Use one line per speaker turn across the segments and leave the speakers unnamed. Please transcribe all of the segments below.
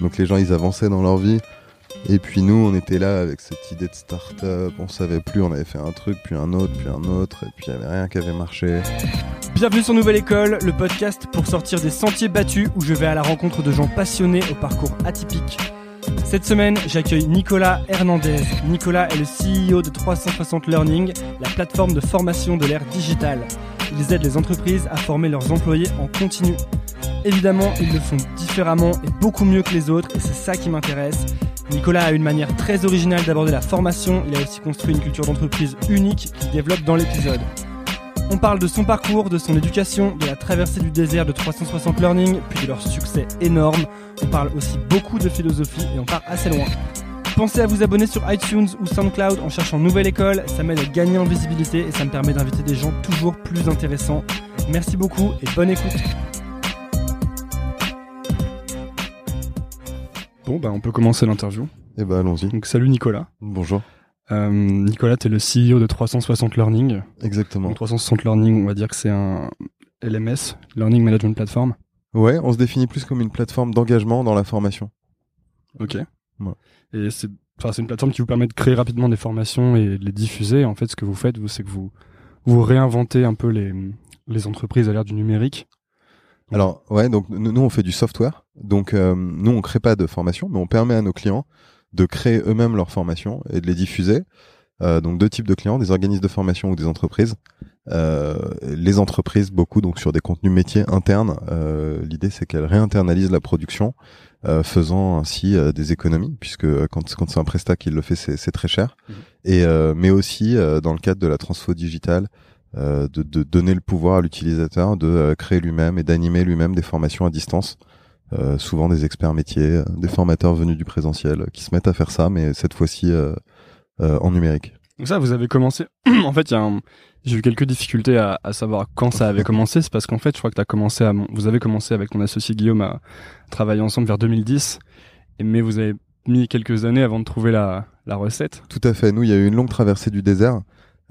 Donc les gens, ils avançaient dans leur vie. Et puis nous, on était là avec cette idée de start-up. On savait plus, on avait fait un truc, puis un autre, puis un autre. Et puis il n'y avait rien qui avait marché.
Bienvenue sur Nouvelle École, le podcast pour sortir des sentiers battus où je vais à la rencontre de gens passionnés au parcours atypique. Cette semaine, j'accueille Nicolas Hernandez. Nicolas est le CEO de 360 Learning, la plateforme de formation de l'ère digitale. Ils aident les entreprises à former leurs employés en continu. Évidemment, ils le font différemment et beaucoup mieux que les autres, et c'est ça qui m'intéresse. Nicolas a une manière très originale d'aborder la formation, il a aussi construit une culture d'entreprise unique qu'il développe dans l'épisode. On parle de son parcours, de son éducation, de la traversée du désert de 360 Learning, puis de leur succès énorme. On parle aussi beaucoup de philosophie et on part assez loin. Pensez à vous abonner sur iTunes ou SoundCloud en cherchant Nouvelle École, ça m'aide à gagner en visibilité et ça me permet d'inviter des gens toujours plus intéressants. Merci beaucoup et bonne écoute. Bon, bah on peut commencer l'interview.
Et bah allons-y.
Donc salut Nicolas.
Bonjour.
Euh, Nicolas, tu es le CEO de 360 Learning.
Exactement.
Donc 360 Learning, on va dire que c'est un LMS, Learning Management Platform.
Ouais, on se définit plus comme une plateforme d'engagement dans la formation.
Ok.
Ouais.
Et c'est enfin, c'est une plateforme qui vous permet de créer rapidement des formations et de les diffuser. En fait, ce que vous faites, vous, c'est que vous, vous réinventez un peu les, les entreprises à l'ère du numérique.
Alors ouais, donc nous on fait du software. Donc euh, nous on crée pas de formation, mais on permet à nos clients de créer eux-mêmes leur formation et de les diffuser. Euh, donc deux types de clients, des organismes de formation ou des entreprises. Euh, les entreprises beaucoup donc sur des contenus métiers internes. Euh, L'idée c'est qu'elles réinternalisent la production, euh, faisant ainsi euh, des économies, puisque quand, quand c'est un prestat qui le fait, c'est très cher.
Mhm.
Et euh, mais aussi euh, dans le cadre de la transfo digitale, de, de donner le pouvoir à l'utilisateur de euh, créer lui-même et d'animer lui-même des formations à distance. Euh, souvent des experts métiers, euh, des formateurs venus du présentiel euh, qui se mettent à faire ça, mais cette fois-ci euh, euh, en numérique.
Donc ça, vous avez commencé. en fait, il y a un- j'ai eu quelques difficultés à, à savoir quand ça avait commencé. C'est parce qu'en fait, je crois que t'as commencé à, mon- vous avez commencé avec ton associé Guillaume à travailler ensemble vers 2010, et- mais vous avez mis quelques années avant de trouver la, la recette.
Tout à fait. Nous, il y a eu une longue traversée du désert euh,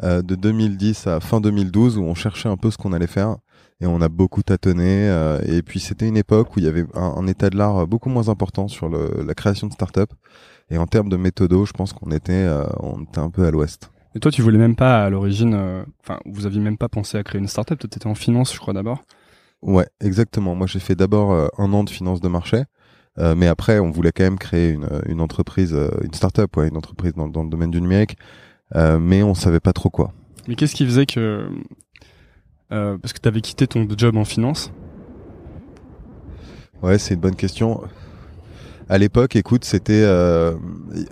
de 2010 à fin 2012 où on cherchait un peu ce qu'on allait faire et on a beaucoup tâtonné. euh, et puis c'était une époque où il y avait un, un état de l'art beaucoup moins important sur le, la création de start-up. Et en termes de méthodo, je pense qu'on était, euh, on était un peu à l'ouest.
Et toi, tu voulais même pas à l'origine, euh, enfin, vous aviez même pas pensé à créer une startup. Toi, t'étais en finance, je crois d'abord.
Ouais, exactement. Moi, j'ai fait d'abord euh, un an de finance de marché, euh, mais après, on voulait quand même créer une, une entreprise, euh, une start-up, ouais, une entreprise dans, dans le domaine du numérique, euh, mais on savait pas trop quoi.
Mais qu'est-ce qui faisait que, euh, parce que t'avais quitté ton job en finance?
Ouais, c'est une bonne question. À l'époque, écoute, c'était euh,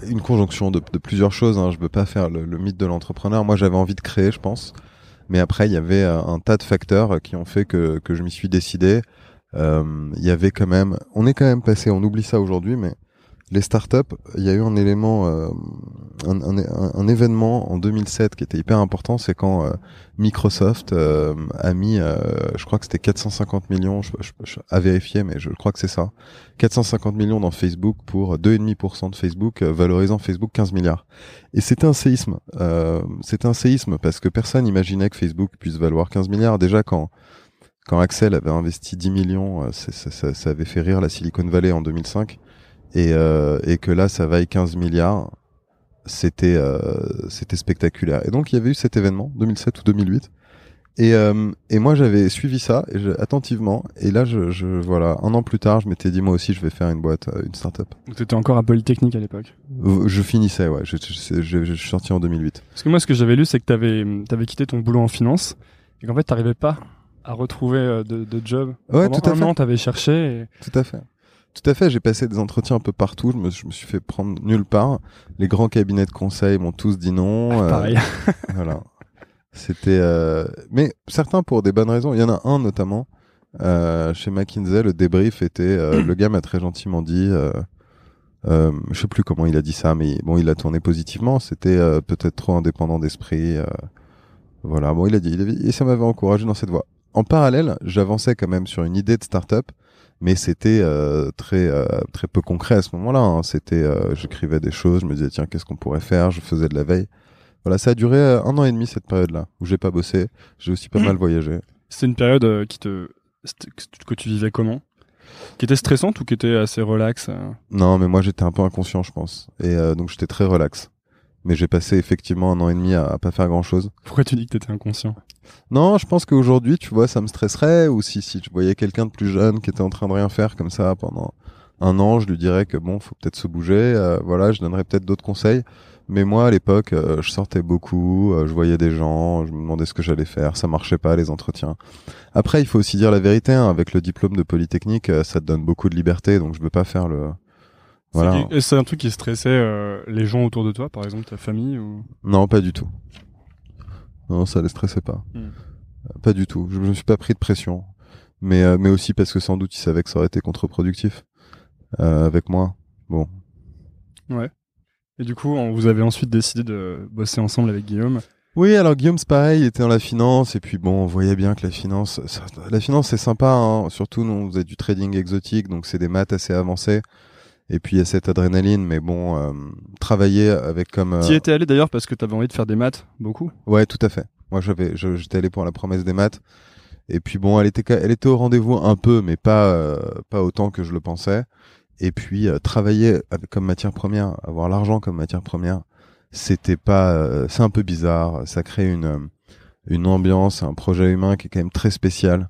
une conjonction de, de plusieurs choses. Hein. Je veux pas faire le, le mythe de l'entrepreneur. Moi, j'avais envie de créer, je pense. Mais après, il y avait euh, un tas de facteurs qui ont fait que, que je m'y suis décidé. Euh, Il y avait quand même, on est quand même passé, on oublie ça aujourd'hui, mais les startups, il y a eu un élément, euh, un, un, un, événement en 2007 qui était hyper important, c'est quand euh, Microsoft euh, a mis, je crois que c'était 450 millions, je, je, à vérifier, mais je crois que c'est ça, 450 millions dans Facebook pour 2,5% de Facebook, valorisant Facebook 15 milliards. Et c'était un séisme. c'était un séisme parce que personne n'imaginait que Facebook puisse valoir 15 milliards. Déjà quand quand Axel avait investi 10 millions, ça avait fait rire la Silicon Valley en 2005 et, euh, et que là ça vaille 15 milliards, c'était euh, c'était spectaculaire. Et donc il y avait eu cet événement 2007 ou 2008. Et, euh, et moi j'avais suivi ça et je, attentivement et là je, je, voilà un an plus tard je m'étais dit moi aussi je vais faire une boîte euh, une startup.
Donc t'étais encore à Polytechnique à l'époque?
Je finissais ouais je, je, je, suis sorti en 2008.
Parce que moi ce que j'avais lu c'est que t'avais avais quitté ton boulot en finance et qu'en fait t'arrivais pas à retrouver euh, de, de job.
Ouais Pendant tout à
un
fait.
an t'avais cherché. Et...
Tout à fait. Tout à fait, j'ai passé des entretiens un peu partout, je me, je me, suis fait prendre nulle part. Les grands cabinets de conseil m'ont tous dit non.
Ah, pareil.
Euh, voilà. C'était euh... mais certains pour des bonnes raisons, il y en a un notamment euh, chez McKinsey, le débrief était euh, le gars m'a très gentiment dit euh, euh, je sais plus comment il a dit ça mais bon, il a tourné positivement, c'était euh, peut-être trop indépendant d'esprit voilà, bon, il a dit, il a dit et ça m'avait encouragé dans cette voie. En parallèle, j'avançais quand même sur une idée de start-up mais c'était euh, très euh, très peu concret à ce moment-là. Hein. C'était, euh, j'écrivais des choses, je me disais tiens qu'est-ce qu'on pourrait faire, je faisais de la veille. Voilà, ça a duré un an et demi cette période-là où j'ai pas bossé, j'ai aussi pas
Mmh.
mal voyagé.
C'était une période qui te que tu vivais comment? Qui était stressante ou qui était assez relax
Non, mais moi j'étais un peu inconscient, je pense, et donc j'étais très relax. Mais j'ai passé effectivement un an et demi à, à pas faire grand-chose.
Pourquoi tu dis que t'étais inconscient?
Non, je pense qu'aujourd'hui, tu vois, ça me stresserait. Ou si, si je voyais quelqu'un de plus jeune qui était en train de rien faire comme ça pendant un an, je lui dirais que bon, faut peut-être se bouger. Euh, voilà, je donnerais peut-être d'autres conseils. Mais moi, à l'époque, euh, je sortais beaucoup, euh, je voyais des gens, je me demandais ce que j'allais faire. Ça marchait pas, les entretiens. Après, il faut aussi dire la vérité. Hein, avec le diplôme de Polytechnique, euh, ça te donne beaucoup de liberté. Donc, je veux pas faire le... Voilà.
Et c'est un truc qui stressait euh, les gens autour de toi, par exemple ta famille ou?
Non, pas du tout. Non, ça les stressait pas.
Mm.
Pas du tout. Je me suis pas pris de pression. Mais, euh, mais aussi parce que sans doute ils savaient que ça aurait été contre-productif euh, avec moi. Bon.
Ouais. Et du coup, on, vous avez ensuite décidé de bosser ensemble avec Guillaume.
Oui, alors Guillaume, c'est pareil, il était dans la finance, et puis bon, on voyait bien que la finance, ça, la finance c'est sympa, hein. surtout nous on faisait du trading exotique, donc c'est des maths assez avancées. Et puis il y a cette adrénaline, mais bon, euh, travailler avec comme. Euh...
Tu y étais allé d'ailleurs parce que tu avais envie de faire des maths, beaucoup?
Ouais, tout à fait. Moi, j'avais, j'étais allé pour la promesse des maths. Et puis bon, elle était, elle était au rendez-vous un peu, mais pas, euh, pas autant que je le pensais. Et puis euh, travailler avec, comme matière première, avoir l'argent comme matière première, c'était pas, euh, c'est un peu bizarre. Ça crée une, une ambiance, un projet humain qui est quand même très spécial.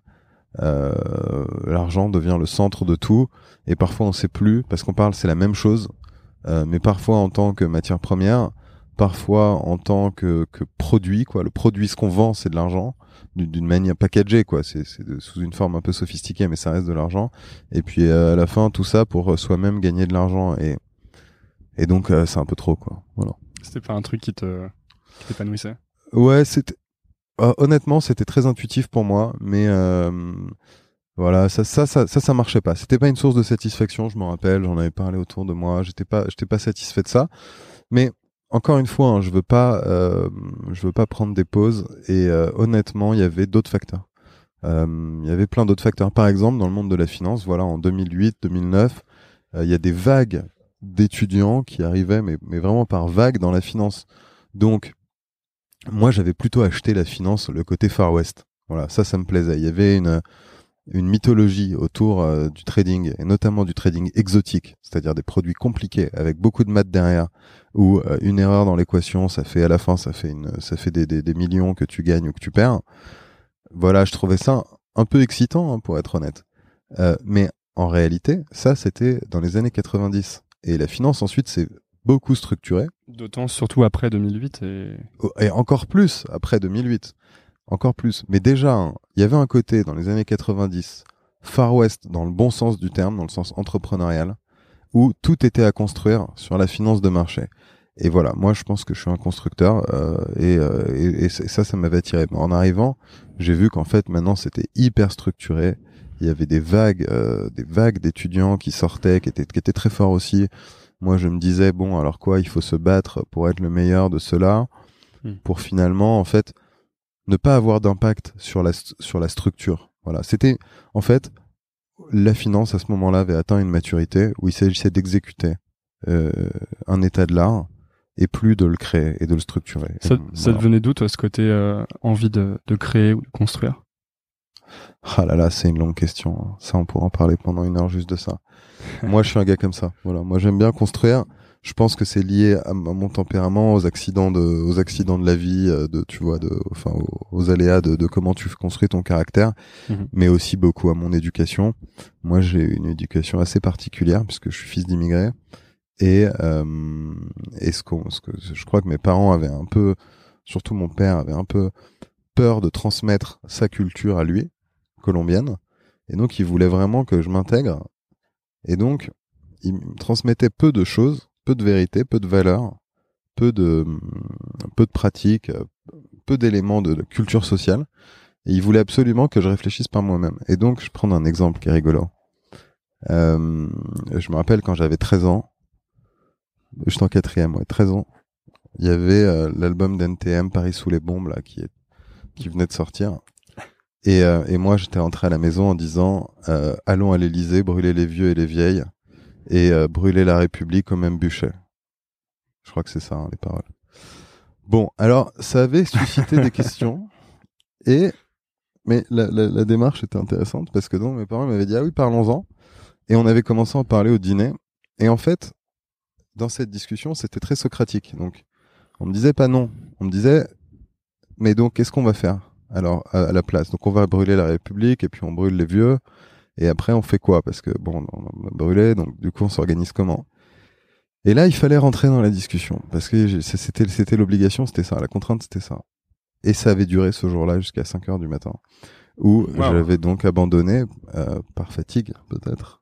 Euh, l'argent devient le centre de tout et parfois on sait plus parce qu'on parle c'est la même chose euh, mais parfois en tant que matière première parfois en tant que, que produit quoi. Le produit ce qu'on vend c'est de l'argent d'une manière packagée quoi. C'est sous une forme un peu sophistiquée mais ça reste de l'argent. Et puis euh, à la fin tout ça pour soi-même gagner de l'argent et et donc euh, c'est un peu trop quoi. Voilà.
C'était pas un truc qui te qui t'épanouissait?
Ouais c'était euh, honnêtement, c'était très intuitif pour moi, mais euh, voilà, ça, ça, ça, ça, marchait pas. C'était pas une source de satisfaction, je me rappelle. J'en avais parlé autour de moi. J'étais pas, j'étais pas satisfait de ça. Mais encore une fois, hein, je veux pas, euh, je veux pas prendre des pauses. Et euh, honnêtement, il y avait d'autres facteurs. Euh, Il y avait plein d'autres facteurs. Par exemple, dans le monde de la finance, voilà, en 2008, 2009, il y a des vagues d'étudiants qui arrivaient, mais, mais vraiment par vagues dans la finance. Donc moi j'avais plutôt acheté la finance le côté Far West. Voilà, ça ça me plaisait. Il y avait une une mythologie autour euh, du trading et notamment du trading exotique, c'est-à-dire des produits compliqués avec beaucoup de maths derrière où euh, une erreur dans l'équation, ça fait à la fin ça fait une ça fait des, des, des, millions que tu gagnes ou que tu perds. Voilà, je trouvais ça un peu excitant hein, pour être honnête. Euh, mais en réalité, ça c'était dans les années 90 et la finance ensuite c'est beaucoup structuré.
D'autant surtout après 2008 et...
et encore plus après 2008. Encore plus. Mais déjà, il hein, y avait un côté dans les années 90, Far West dans le bon sens du terme, dans le sens entrepreneurial, où tout était à construire sur la finance de marché. Et voilà, moi je pense que je suis un constructeur euh, et, euh, et, ça, ça m'avait attiré. Mais en arrivant, j'ai vu qu'en fait maintenant c'était hyper structuré. Il y avait des vagues, euh, des vagues d'étudiants qui sortaient, qui étaient, qui étaient très forts aussi Moi, je me disais, bon, alors quoi, il faut se battre pour être le meilleur de cela,
Hmm.
pour finalement, en fait, ne pas avoir d'impact sur la, sur la structure. Voilà. C'était, en fait, la finance à ce moment-là avait atteint une maturité où il s'agissait d'exécuter euh, un état de l'art et plus de le créer et de le structurer.
Ça, ça devenait d'où, toi, ce côté euh, envie de, de créer ou de construire?
Ah là là, c'est une longue question. Ça, on pourra en parler pendant une heure juste de ça. moi, je suis un gars comme ça. Voilà. Moi, j'aime bien construire. Je pense que c'est lié à, mon tempérament, aux accidents de, aux accidents de la vie, euh, de, tu vois, de, enfin, aux, aux aléas de, de comment tu construis ton caractère,
Mhm.
mais aussi beaucoup à mon éducation. Moi, j'ai une éducation assez particulière puisque je suis fils d'immigrés et, euh, et ce qu'on, ce que je crois que mes parents avaient un peu, surtout mon père avait un peu peur de transmettre sa culture à lui, colombienne, et donc il voulait vraiment que je m'intègre. Et donc, il me transmettait peu de choses, peu de vérité, peu de valeurs, peu de, peu de pratiques, euh, peu d'éléments de, de culture sociale. Et il voulait absolument que je réfléchisse par moi-même. Et donc, je prends un exemple qui est rigolo. Euh, je me rappelle quand j'avais 13 ans, j'étais en quatrième, ouais, 13 ans, il y avait euh, l'album d'NTM Paris sous les bombes là qui est qui venait de sortir. Et, euh, et moi, j'étais rentré à la maison en disant euh, allons à l'Élysée, brûler les vieux et les vieilles et euh, brûler la République au même bûcher. Je crois que c'est ça hein, les paroles. Bon, alors ça avait suscité des questions et mais la, la, la démarche était intéressante parce que donc mes parents m'avaient dit ah oui parlons-en. Et on avait commencé à en parler au dîner. Et en fait dans cette discussion c'était très socratique. Donc on me disait pas non. On me disait mais donc qu'est-ce qu'on va faire? Alors à, à la place. Donc on va brûler la République et puis on brûle les vieux. Et après on fait quoi? Parce que bon on a brûlé donc du coup on s'organise comment? Et là il fallait rentrer dans la discussion. Parce que c'était c'était l'obligation c'était ça. La contrainte c'était ça. Et ça avait duré ce jour-là jusqu'à 5 heures du matin. Où
Wow.
j'avais donc abandonné euh, par fatigue peut-être.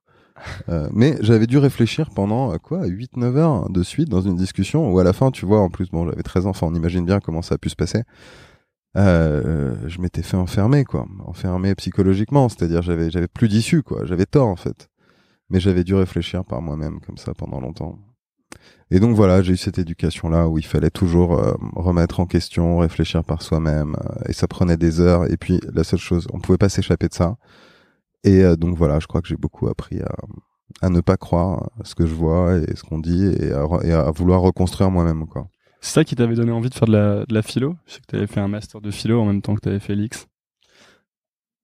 Euh, mais j'avais dû réfléchir pendant euh, quoi? 8-9 heures de suite dans une discussion où à la fin tu vois en plus bon j'avais 13 ans enfin on imagine bien comment ça a pu se passer euh, je m'étais fait enfermer quoi. Enfermer psychologiquement c'est-à-dire j'avais j'avais plus d'issue quoi. J'avais tort en fait. Mais j'avais dû réfléchir par moi-même comme ça pendant longtemps. Et donc voilà j'ai eu cette éducation là où il fallait toujours euh, remettre en question réfléchir par soi-même euh, et ça prenait des heures. Et puis la seule chose on pouvait pas s'échapper de ça. Et euh, donc voilà je crois que j'ai beaucoup appris à ne pas croire ce que je vois et ce qu'on dit et à, et à vouloir reconstruire moi-même quoi
C'est ça qui t'avait donné envie de faire de la, de la philo? Je sais que t'avais fait un master de philo en même temps que t'avais fait l'X.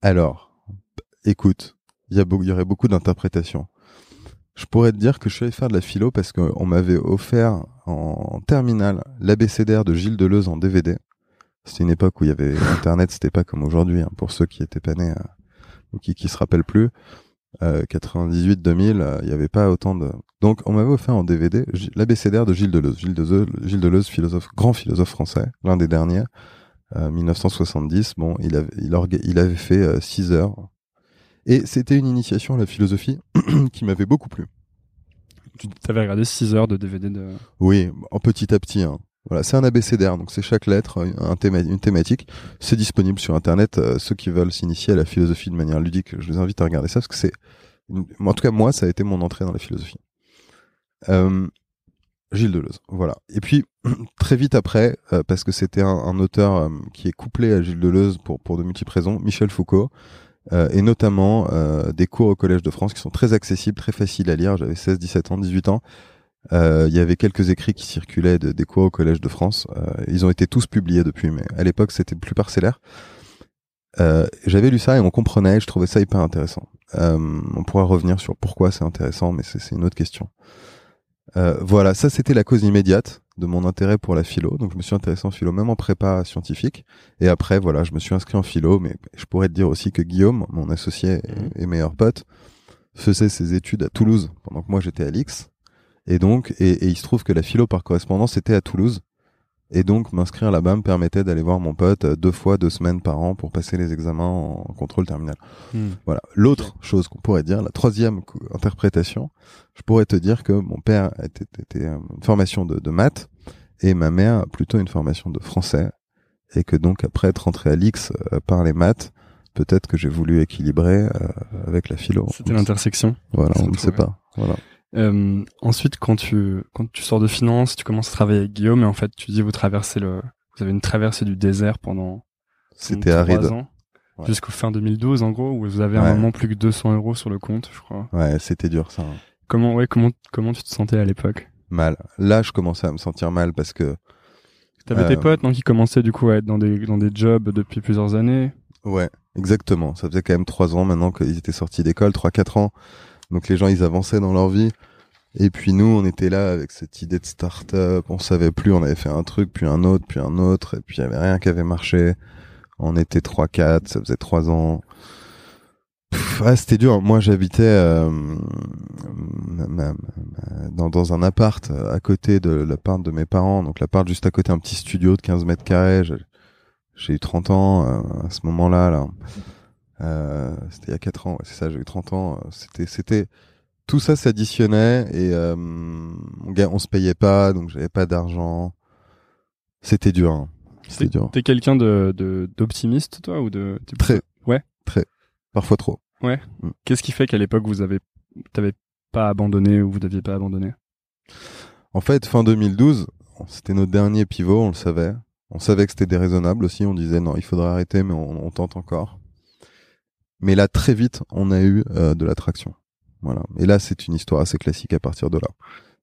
Alors, écoute, il y, aurait beaucoup d'interprétations. Je pourrais te dire que je suis allé faire de la philo parce qu'on m'avait offert en terminale l'abécédaire de Gilles Deleuze en DVD. C'était une époque où il y avait Internet, c'était pas comme aujourd'hui, hein, pour ceux qui étaient pas nés euh, ou qui, qui se rappellent plus. Euh, 98, 2000, euh, il y avait pas autant de... Donc on m'avait offert en DVD l'abécédaire de Gilles Deleuze. Gilles Deleuze, Gilles Deleuze, philosophe, grand philosophe français, l'un des derniers, euh, 1970. Bon, il avait, il, orga- il avait fait 6 heures. Et c'était une initiation à la philosophie qui m'avait beaucoup plu.
Tu t'avais regardé 6 heures de DVD de...
Oui, en petit à petit. hein. Voilà, c'est un abécédaire, donc c'est chaque lettre une thématique. C'est disponible sur Internet. euh, ceux qui veulent s'initier à la philosophie de manière ludique, je les invite à regarder ça parce que c'est, en tout cas moi, ça a été mon entrée dans la philosophie. Euh, Gilles Deleuze, voilà. Et puis très vite après, euh, parce que c'était un, un auteur qui est couplé à Gilles Deleuze pour pour de multiples raisons, Michel Foucault. et notamment des cours au Collège de France qui sont très accessibles, très faciles à lire. J'avais 16, 17 ans, 18 ans. Euh, Il y avait quelques écrits qui circulaient de, des cours au Collège de France. Euh, ils ont été tous publiés depuis, mais à l'époque c'était plus parcellaire. Euh, J'avais lu ça et on comprenait. Je trouvais ça hyper intéressant. Euh, on pourra revenir sur pourquoi c'est intéressant, mais c'est une autre question. Euh, voilà, ça c'était la cause immédiate de mon intérêt pour la philo. Donc je me suis intéressé en philo, même en prépa scientifique. Et après, voilà, je me suis inscrit en philo, mais je pourrais te dire aussi que Guillaume, mon associé et, et meilleur pote, faisait ses études à Toulouse pendant que moi j'étais à l'X. Et donc, et, et il se trouve que la philo par correspondance était à Toulouse. Et donc, m'inscrire là-bas me permettait d'aller voir mon pote euh, deux fois, deux semaines par an pour passer les examens en contrôle terminal.
Hmm.
Voilà. L'autre chose qu'on pourrait dire, la troisième interprétation, je pourrais te dire que mon père était, était euh, une formation de, de maths et ma mère plutôt une formation de français et que donc après être rentré à l'X euh, par les maths, peut-être que j'ai voulu équilibrer euh, avec la philo.
C'était l'intersection.
Voilà, on ne sait pas. Voilà.
Euh, ensuite, quand tu quand tu sors de finance, tu commences à travailler avec Guillaume, et en fait, tu dis vous traversez le, vous avez une traversée du désert pendant
C'était aride. Ouais.
jusqu'au fin 2012 en gros, où vous avez à
Ouais.
un moment plus que 200 euros sur le compte, je crois.
Ouais, c'était dur ça. hein.
Comment ouais comment comment tu te sentais à l'époque?
Mal. Là, je commençais à me sentir mal parce que
T'avais
Euh,
tes potes non qui commençaient du coup à être dans des dans des jobs depuis plusieurs années?
Ouais, exactement. Ça faisait quand même trois ans maintenant qu'ils étaient sortis d'école, trois quatre ans. Donc les gens ils avançaient dans leur vie. Et puis nous on était là avec cette idée de start-up. On savait plus. On avait fait un truc puis un autre puis un autre et puis il y avait rien qui avait marché. On était trois quatre. Ça faisait trois ans. Pff, ouais, c'était dur. Moi j'habitais euh, dans, un appart euh, à côté de l'appart de mes parents. Donc l'appart juste à côté, un petit studio de 15 mètres carrés. J'ai- J'ai eu 30 ans euh, à ce moment-là. Là. Euh, c'était il y a 4 ans, ouais, c'est ça, j'ai eu 30 ans. euh, C'était, c'était, tout ça s'additionnait et euh, on, on se payait pas, donc j'avais pas d'argent. C'était dur. hein. C'était dur.
T'es quelqu'un de de- d'optimiste toi ou de
Très.
Ouais.
Très. Parfois trop.
Qu'est-ce qui fait qu'à l'époque vous avez t'avais pas abandonné ou vous n'aviez pas abandonné?
En fait, fin 2012, c'était notre dernier pivot, on le savait. On savait que c'était déraisonnable aussi. On disait non, il faudrait arrêter, mais on, on tente encore. Mais là, très vite, on a eu euh, de l'attraction. Voilà. Et là, c'est une histoire assez classique à partir de là.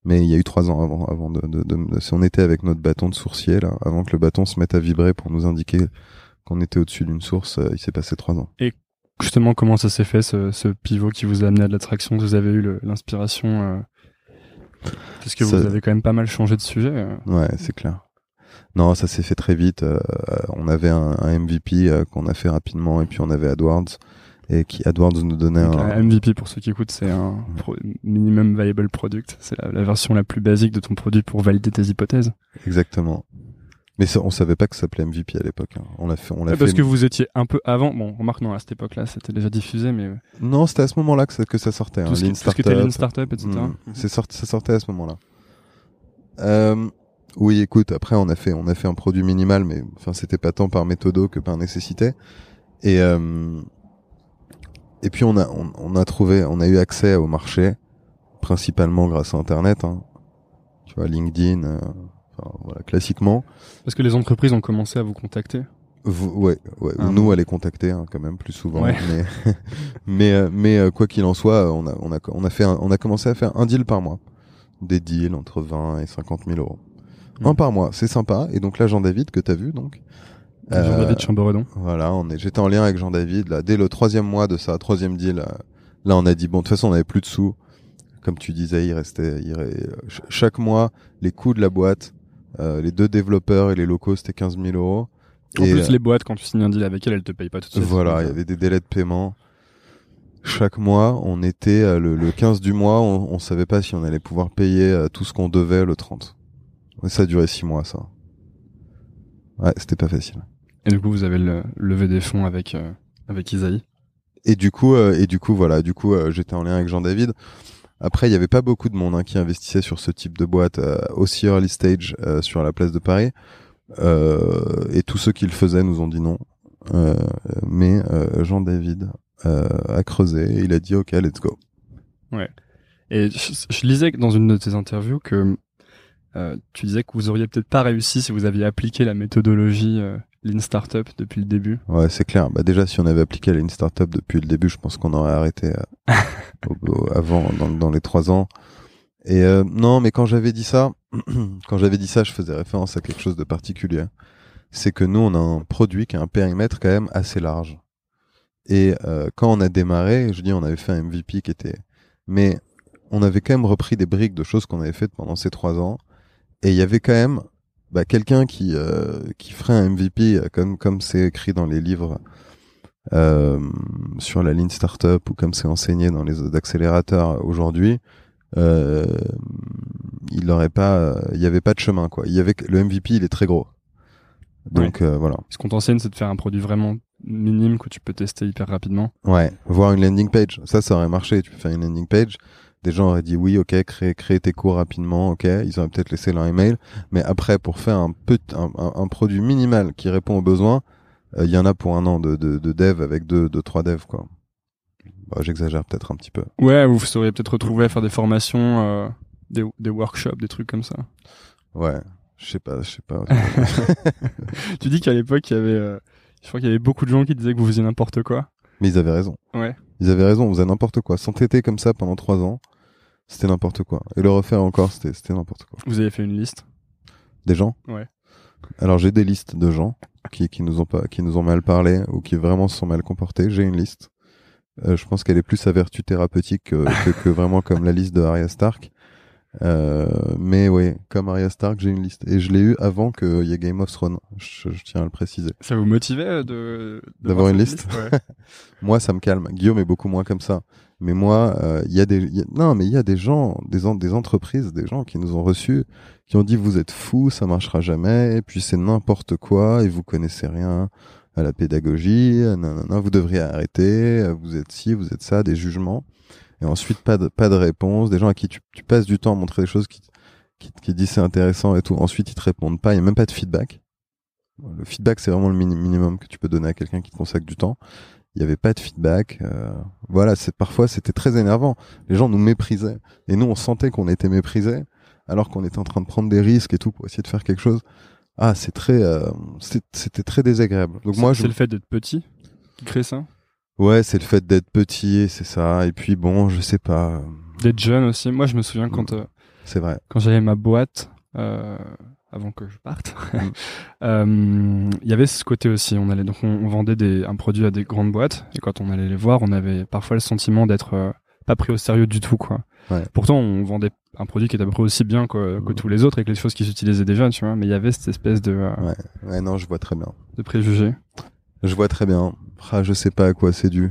Mais il y a eu trois ans avant, avant de, de, de- de- si on était avec notre bâton de sourcier là, avant que le bâton se mette à vibrer pour nous indiquer qu'on était au-dessus d'une source, euh, il s'est passé trois ans.
Justement, comment ça s'est fait ce, ce pivot qui vous a amené à de l'attraction? Vous avez eu l'inspiration euh, Parce que
Ça-
vous avez quand même pas mal changé de sujet.
Ouais, c'est clair. Non, ça s'est fait très vite. euh, on avait un, un MVP euh, qu'on a fait rapidement, et puis on avait AdWords, et qui AdWords nous donnait
Donc,
un.
MVP pour ceux qui écoutent, c'est un pro- minimum viable product. C'est la, la version la plus basique de ton produit pour valider tes hypothèses.
Exactement. Mais ça, on savait pas que ça s'appelait MVP à l'époque. hein. On l'a fait. On l'a fait.
parce que vous étiez un peu avant. Bon, remarque non, à cette époque-là, c'était déjà diffusé, mais euh,
Non, c'était à ce moment-là que ça, que ça sortait.
tout
hein,
qui, tout ce qui
Startup.
Lean Startup, etc.
Mm. C'est sorti, ça sortait à ce moment-là. Euh, oui, écoute, après on a fait, on a fait un produit minimal, mais enfin c'était pas tant par méthodo que par nécessité. Et euh, et puis on a, on, on a trouvé, on a eu accès au marché principalement grâce à Internet. Hein. Tu vois, LinkedIn, euh, enfin, voilà, classiquement.
Parce que les entreprises ont commencé à vous contacter.
Vous- ouais, ouais.
Ah,
nous à les contacter hein, quand même plus souvent.
Ouais.
Mais mais euh, mais euh, quoi qu'il en soit, on a on a on a fait un- on a commencé à faire un deal par mois, des deals entre 20 et 50 000 euros. Un par mois, c'est sympa. Et donc là, Jean David que t'as vu donc. Euh,
Jean-David Chamberedon.
Voilà, on est. J'étais en lien avec Jean David là dès le troisième mois de sa troisième deal. euh, là, on a dit bon, de toute façon, on avait plus de sous. Comme tu disais, il restait, il chaque mois, les coûts de la boîte, euh, les deux développeurs et les locaux, c'était 15 000 euros.
En
Et,
plus,
euh,
les boîtes, quand tu signes un deal avec elles, elles te payent pas tout de suite.
voilà, il y avait des délais de paiement. Chaque mois, on était euh, le, le 15 du mois, on, on savait pas si on allait pouvoir payer euh, tout ce qu'on devait le 30. Et ça a duré six mois, ça. Ouais, c'était pas facile.
Et du coup, vous avez le, levé des fonds avec, euh, avec Isaïe.
Et du coup, euh, et du coup, voilà, du coup, euh, j'étais en lien avec Jean David. Après, il y avait pas beaucoup de monde hein, qui investissait sur ce type de boîte euh, aussi early stage euh, sur la place de Paris. Euh, et tous ceux qui le faisaient nous ont dit non. Euh, mais euh, Jean David euh, a creusé et il a dit OK, let's go.
Et je, je lisais dans une de tes interviews que euh, tu disais que vous auriez peut-être pas réussi si vous aviez appliqué la méthodologie euh, Lean Startup depuis le début.
Ouais, c'est clair. Bah déjà, si on avait appliqué Lean Startup depuis le début, je pense qu'on aurait arrêté euh, avant, dans, dans les trois ans. Et euh, non, mais quand j'avais dit ça, quand j'avais dit ça, je faisais référence à quelque chose de particulier. C'est que nous, on a un produit qui a un périmètre quand même assez large. Et euh, quand on a démarré, je dis, on avait fait un MVP qui était, mais on avait quand même repris des briques de choses qu'on avait faites pendant ces trois ans. Et il y avait quand même bah, quelqu'un qui euh, qui ferait un MVP euh, comme comme c'est écrit dans les livres euh, sur la ligne startup ou comme c'est enseigné dans les accélérateurs aujourd'hui. Il n'aurait pas, il y avait pas de chemin quoi. Il y avait le MVP, il est très gros. Donc euh, voilà.
Ce qu'on t'enseigne, c'est de faire un produit vraiment minime que tu peux tester hyper rapidement.
Ouais, voir une landing page, ça, ça aurait marché. Tu peux faire une landing page. Des gens auraient dit oui, ok, créer, créer tes cours rapidement, ok. Ils auraient peut-être laissé leur email. Mais après, pour faire un, petit, un, un- un produit minimal qui répond aux besoins, euh, il y en a pour un an de, de, de dev avec deux, deux, trois devs, quoi. Bah, J'exagère peut-être un petit peu.
Ouais, vous vous seriez peut-être retrouvé à faire des formations, euh, des, des workshops, des trucs comme ça.
Ouais, je sais pas, je sais pas.
tu dis qu'à l'époque, il y avait, euh, je crois qu'il y avait beaucoup de gens qui disaient que vous faisiez n'importe quoi.
Mais ils avaient raison.
Ouais.
Ils avaient raison, on faisait n'importe quoi. S'entêter comme ça pendant trois ans, c'était n'importe quoi. Et le refaire encore, c'était c'était n'importe quoi.
Vous avez fait une liste?
Des gens?
Ouais.
Alors j'ai des listes de gens qui, qui nous ont pas, qui nous ont mal parlé ou qui vraiment se sont mal comportés. J'ai une liste. Euh, je pense qu'elle est plus à vertu thérapeutique que, que, que vraiment comme la liste de Arya Stark. Euh, mais oui, comme Arya Stark, j'ai une liste et je l'ai eu avant qu'il y ait Game of Thrones. Je, je tiens à le préciser.
Ça vous motivait euh, de
D'avoir
voir
une liste
ouais.
Moi, ça me calme. Guillaume est beaucoup moins comme ça. Mais moi, euh, il y a des, il y a- non, mais il y a des gens, des, en- des entreprises, des gens qui nous ont reçus, qui ont dit vous êtes fous, ça marchera jamais, et puis c'est n'importe quoi, et vous connaissez rien à la pédagogie, euh, nanana, vous devriez arrêter, euh, vous êtes ci, vous êtes ça, des jugements, et ensuite pas de, pas de réponse, des gens à qui tu, tu passes du temps à montrer des choses qui, qui, qui disent c'est intéressant et tout, ensuite ils te répondent pas, il n'y a même pas de feedback. Le feedback, c'est vraiment le mini- minimum que tu peux donner à quelqu'un qui te consacre du temps il n'y avait pas de feedback. euh, voilà, c'est parfois c'était très énervant. Les gens nous méprisaient et nous on sentait qu'on était méprisés alors qu'on était en train de prendre des risques et tout pour essayer de faire quelque chose. Ah, c'est très, euh, c'était très désagréable. Donc moi, je,
c'est le fait d'être petit qui crée ça.
Ouais, c'est le fait d'être petit, c'est ça. Et puis bon, je sais pas, euh,
D'être jeune aussi. Moi, je me souviens quand euh,
c'est vrai.
quand j'avais ma boîte, euh, avant que je parte,
Mm.
euh, il y avait ce côté aussi. On allait donc on, on vendait des, un produit à des grandes boîtes et quand on allait les voir, on avait parfois le sentiment d'être pas pris au sérieux du tout, quoi.
Ouais.
Pourtant, on vendait un produit qui était à peu près aussi bien que, que
Mm.
tous les autres et que les choses qui s'utilisaient déjà, tu vois. Mais il y avait cette espèce de, euh,
Ouais. Ouais, non, je vois très bien.
de préjugés.
Je vois très bien. Ah, je sais pas à quoi c'est dû.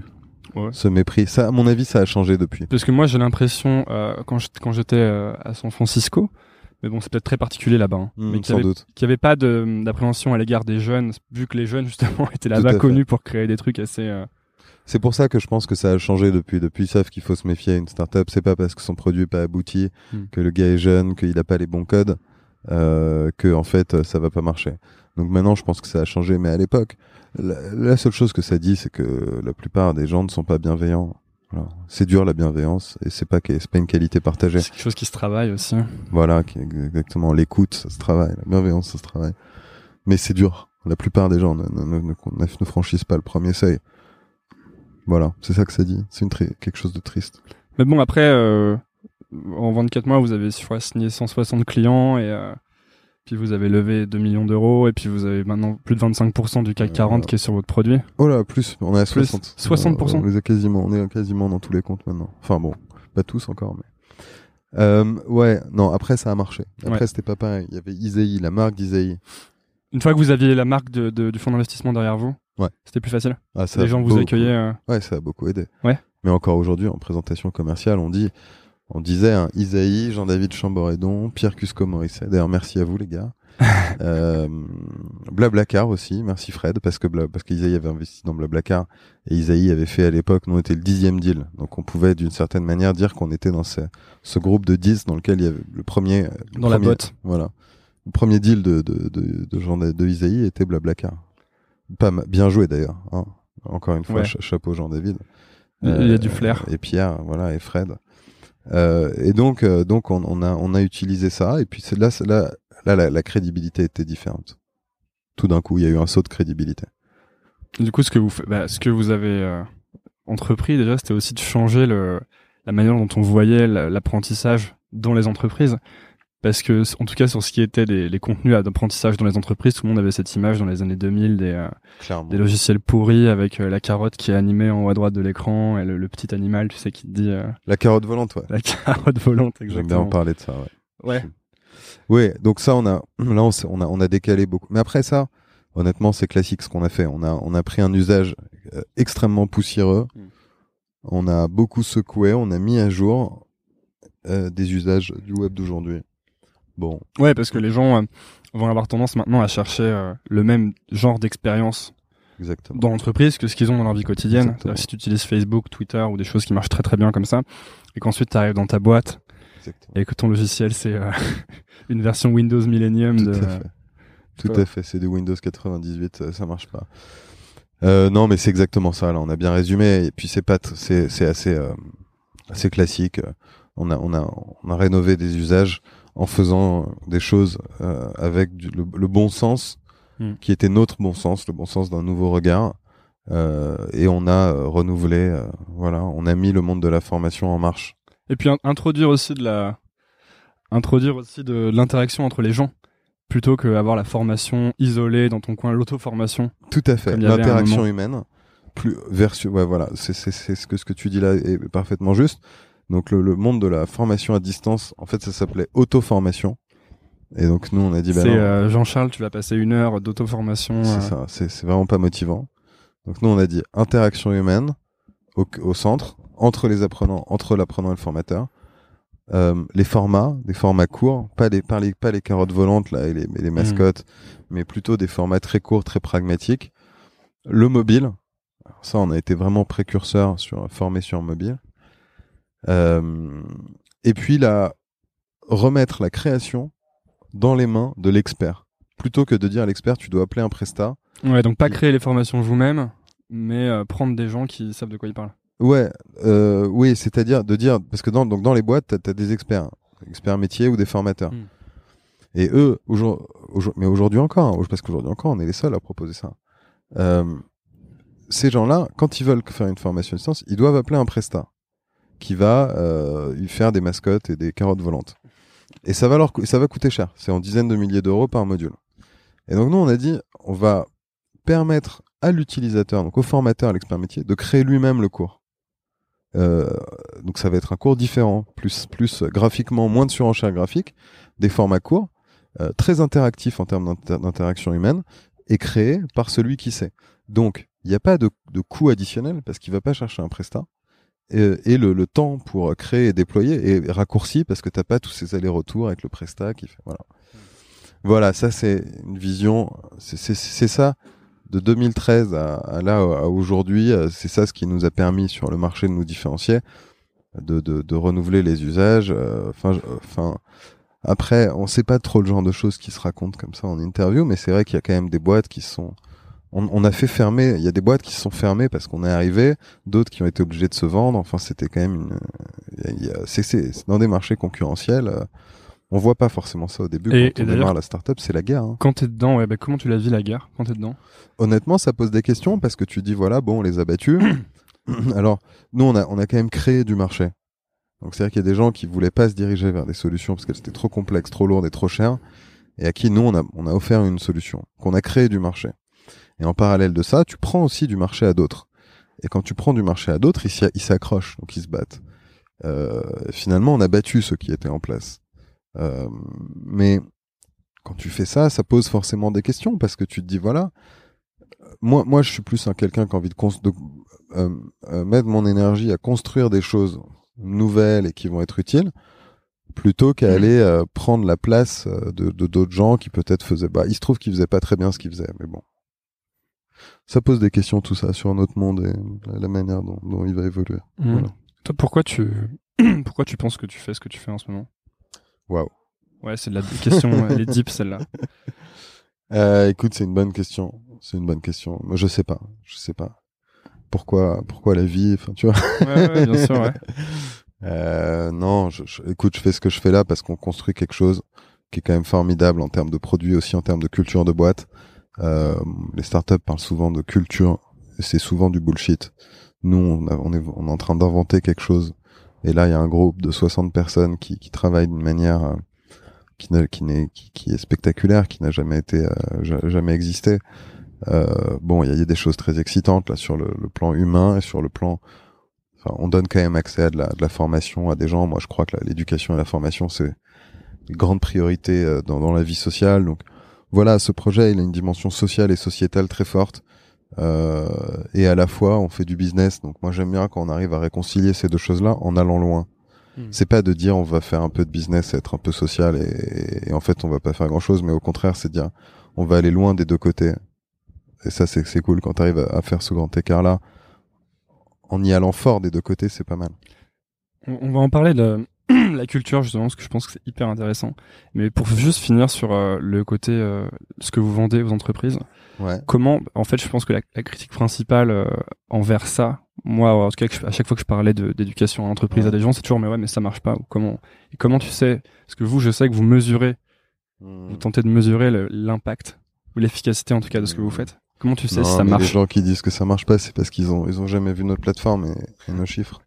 Ouais.
Ce mépris. Ça, à mon avis, ça a changé depuis.
Parce que moi, j'ai l'impression, euh, quand j'étais euh, à San Francisco, mais bon, c'est peut-être très particulier là-bas, hein,
Hmm,
mais qu'il avait n'y avait pas de- d'appréhension à l'égard des jeunes, vu que les jeunes, justement, étaient là-bas connus pour créer des trucs assez... euh,
C'est pour ça que je pense que ça a changé depuis. Depuis, ils savent qu'il faut se méfier à une startup. C'est pas parce que son produit est pas abouti,
Hmm.
que le gars est jeune, qu'il a pas les bons codes, que en fait ça va pas marcher. Donc maintenant, je pense que ça a changé. Mais à l'époque, la, la seule chose que ça dit, c'est que la plupart des gens ne sont pas bienveillants. C'est dur la bienveillance et c'est pas pas une qualité partagée.
C'est quelque chose qui se travaille aussi.
Voilà, qui- exactement. L'écoute, ça se travaille. La bienveillance, ça se travaille. Mais c'est dur. La plupart des gens ne, ne, ne, ne- ne franchissent pas le premier seuil. Voilà, c'est ça que ça dit. C'est quelque chose de triste.
Mais bon, après, euh, en 24 mois, vous avez je crois, signé 160 clients et euh, puis vous avez levé 2 millions d'euros et puis vous avez maintenant plus de 25% du CAC
Euh,
40 qui est sur votre produit.
Oh là, plus, on est à
Plus,
60.
60%.
On, les a quasiment, on est quasiment dans tous les comptes maintenant. Enfin bon, pas tous encore, mais. Euh, ouais, non, après ça a marché. Après
Ouais.
c'était pas pareil. Il y avait Isaïe, la marque d'Isaïe.
Une fois que vous aviez la marque de, de- du fonds d'investissement derrière vous,
Ouais.
c'était plus facile.
Ah, ça
Les gens vous accueillaient. euh,
Ouais, ça a beaucoup aidé.
Ouais.
Mais encore aujourd'hui, en présentation commerciale, on dit, on disait hein, Isaïe, Jean-David Chamboredon, Pierre Cusco-Morisset. D'ailleurs, merci à vous les gars. euh, Blablacar aussi, merci Fred, parce que Bla- parce qu'Isaïe avait investi dans Blablacar et Isaïe avait fait à l'époque, nous on était le dixième deal, donc on pouvait d'une certaine manière dire qu'on était dans ce, ce groupe de 10 dans lequel il y avait le premier le
Dans la botte.
Voilà, le premier deal de de de, de, Jean de Isaïe était Blablacar. Pas bien joué d'ailleurs. Hein. Encore une fois,
Ouais.
cha- chapeau Jean-David.
Il y a
Euh,
du flair.
Et Pierre, voilà, et Fred. Euh, et donc, euh, donc on, a on a utilisé ça. Et puis là, là, là, la, crédibilité était différente. Tout d'un coup, il y a eu un saut de crédibilité.
Du coup, ce que vous, bah, ce que vous avez euh, entrepris déjà, c'était aussi de changer la manière dont on voyait la- l'apprentissage dans les entreprises. Parce que, en tout cas, sur ce qui était les, les contenus d'apprentissage dans les entreprises, tout le monde avait cette image dans les années 2000 des, euh, des logiciels pourris avec euh, la carotte qui est animée en haut à droite de l'écran et le, le petit animal, tu sais, qui te dit euh,
La carotte volante, ouais.
la carotte volante,
J'aime bien
exactement.
en parler de ça, ouais.
Ouais.
Oui, donc ça, on a, là, on, on a, on a décalé beaucoup. Mais après ça, honnêtement, c'est classique ce qu'on a fait. On a, on a pris un usage euh, extrêmement poussiéreux.
Mm.
On a beaucoup secoué. On a mis à jour euh, des usages du web d'aujourd'hui. Bon,
Ouais, parce que les gens euh, vont avoir tendance maintenant à chercher euh, le même genre d'expérience
exactement.
dans l'entreprise que ce qu'ils ont dans leur vie quotidienne. Si tu utilises Facebook, Twitter ou des choses qui marchent très très bien comme ça, et qu'ensuite tu arrives dans ta boîte
Exactement.
et que ton logiciel c'est euh, une version Windows Millennium
Tout
de...
à fait. Tout
quoi.
à fait. C'est du Windows 98, ça, marche pas. Euh, non, mais c'est exactement ça. Là, on a bien résumé. Et puis c'est pas, c'est c'est assez euh, assez classique. On a on a on a rénové des usages en faisant des choses euh, avec du- le, le bon sens
Hmm.
qui était notre bon sens, le bon sens d'un nouveau regard. Euh, et on a euh, renouvelé, voilà, on a mis le monde de la formation en marche.
Et puis in- introduire aussi de la, introduire aussi de l'interaction entre les gens, plutôt que avoir la formation isolée dans ton coin, l'auto-formation.
Tout à fait. L'interaction humaine, plus version, ouais, voilà, c'est ce que ce que tu dis là est parfaitement juste. Donc le, le monde de la formation à distance, en fait, ça s'appelait auto-formation. Et donc nous, on a dit, bah
C'est euh, Jean-Charles, tu vas passer une heure d'auto-formation.
c'est
euh,
ça, c'est vraiment pas motivant. Donc nous, on a dit interaction humaine au, au centre, entre les apprenants, entre l'apprenant et le formateur. Euh, les formats, des formats courts, pas les, pas les, pas les carottes volantes là et les, les mascottes, mais plutôt des formats très courts, très pragmatiques. Le mobile, ça, on a été vraiment précurseur sur former sur mobile. Euh, et puis la remettre la création dans les mains de l'expert, plutôt que de dire à l'expert tu dois appeler un prestat.
Ouais, donc pas créer les formations vous-même, mais euh, prendre des gens qui savent de quoi ils parlent.
Ouais, euh, oui, c'est-à-dire de dire parce que dans donc dans les boîtes t'as as des experts, experts métiers ou des formateurs.
Mm.
Et eux, aujourd'hui, mais aujourd'hui encore, hein, parce qu'aujourd'hui encore, on est les seuls à proposer ça. Euh, ces gens-là, quand ils veulent faire une formation à distance, ils doivent appeler un prestat qui va euh, faire des mascottes et des carottes volantes. Et ça va coûter cher. C'est en dizaines de milliers d'euros par module. Et donc nous, on a dit, on va permettre à l'utilisateur, donc au formateur, à l'expert métier, de créer lui-même le cours. Euh, donc ça va être un cours différent, plus graphiquement, moins de surenchère graphique, des formats courts, euh, très interactifs en termes d'inter- d'interaction humaine, et créé par celui qui sait. Donc il n'y a pas de, de coût additionnel parce qu'il va pas chercher un prestat. Et, le, temps pour créer et déployer est raccourci parce que t'as pas tous ces allers-retours avec le prestat qui fait voilà. Voilà, ça c'est une vision, c'est ça de 2013 à, là à aujourd'hui, euh, c'est ça ce qui nous a permis sur le marché de nous différencier, de, de, renouveler les usages. euh, Enfin, enfin, après, on sait pas trop le genre de choses qui se racontent comme ça en interview, mais c'est vrai qu'il y a quand même des boîtes qui sont on, on a fait fermer, il y a des boîtes qui se sont fermées parce qu'on est arrivé, d'autres qui ont été obligés de se vendre. Enfin, c'était quand même une. c'est- c'est c'est dans des marchés concurrentiels. euh, on voit pas forcément ça au début
Et-
quand
et
on démarre la startup, c'est la guerre. hein.
Quand t'es dedans, ouais, bah, comment tu la vis la guerre? Quand t'es dedans?
Honnêtement, ça pose des questions parce que tu dis voilà, bon, on les a battus. Alors, nous, on a, on a quand même créé du marché. Donc, c'est-à-dire qu'il y a des gens qui voulaient pas se diriger vers des solutions parce qu'elles étaient trop complexes, trop lourdes et trop chères, et à qui nous, on a, on a offert une solution, qu'on a créé du marché. Et en parallèle de ça, tu prends aussi du marché à d'autres. Et quand tu prends du marché à d'autres, ils s'accrochent, donc ils se battent. Euh, finalement, on a battu ceux qui étaient en place. Euh, mais quand tu fais ça, ça pose forcément des questions parce que tu te dis voilà, moi, moi, je suis plus un quelqu'un qui a envie de, de euh, euh, mettre mon énergie à construire des choses nouvelles et qui vont être utiles, plutôt qu'à aller euh, prendre la place euh, de de d'autres gens qui peut-être faisaient. Bah, il se trouve qu'ils faisaient pas très bien ce qu'ils faisaient, mais bon. Ça pose des questions tout ça sur notre monde et la- manière dont, dont il va évoluer. Voilà.
Toi, pourquoi tu, pourquoi tu penses que tu fais ce que tu fais en ce moment?
Waouh.
Ouais, c'est de la question, elle est deep celle-là.
Euh, écoute, c'est une bonne question. C'est une bonne question. Moi, je sais pas. Je sais pas. Pourquoi, pourquoi la vie Enfin, tu vois.
Ouais, ouais, bien sûr, ouais.
Euh, non, je, je- écoute, je fais ce que je fais là parce qu'on construit quelque chose qui est quand même formidable en termes de produits, aussi en termes de culture de boîte. Euh, les startups parlent souvent de culture, c'est souvent du bullshit. Nous, on, est, on est en train d'inventer quelque chose. Et là, il y a un groupe de 60 personnes qui, qui travaillent d'une manière euh, qui, qui, n'est, qui, est spectaculaire, qui n'a jamais été, euh, ja- jamais existé. Bon, il y, a- des choses très excitantes là sur le, le plan humain et sur le plan Enfin, on donne quand même accès à de la, de la formation à des gens. Moi, je crois que l'éducation et la formation, c'est une grande priorité dans, dans la vie sociale. Donc, voilà, ce projet, il a une dimension sociale et sociétale très forte. Euh, et à la fois, on fait du business. Donc, moi, j'aime bien quand on arrive à réconcilier ces deux choses-là en allant loin.
Hmm.
C'est pas de dire on va faire un peu de business, être un peu social et, et en fait, on va pas faire grand-chose. Mais au contraire, c'est dire on va aller loin des deux côtés. Et ça, c'est c'est cool quand tu arrives à, à faire ce grand écart-là en y allant fort des deux côtés, c'est pas mal.
On, on va en parler de, la culture justement parce que je pense que c'est hyper intéressant. Mais pour juste finir sur euh, le côté euh, ce que vous vendez aux entreprises,
Ouais.
comment en fait je pense que la, la critique principale euh, envers ça, moi en tout cas à chaque fois que je parlais d'éducation à l'entreprise à des gens, c'est toujours mais ouais mais ça marche pas ou comment et comment tu sais parce que vous je sais que vous mesurez,
Hmm.
vous tentez de mesurer l'impact ou l'efficacité en tout cas de ce que vous faites. Comment tu sais
Non,
si ça marche
Les gens qui disent que ça marche pas, c'est parce qu'ils ont, ils ont jamais vu notre plateforme et, et nos chiffres.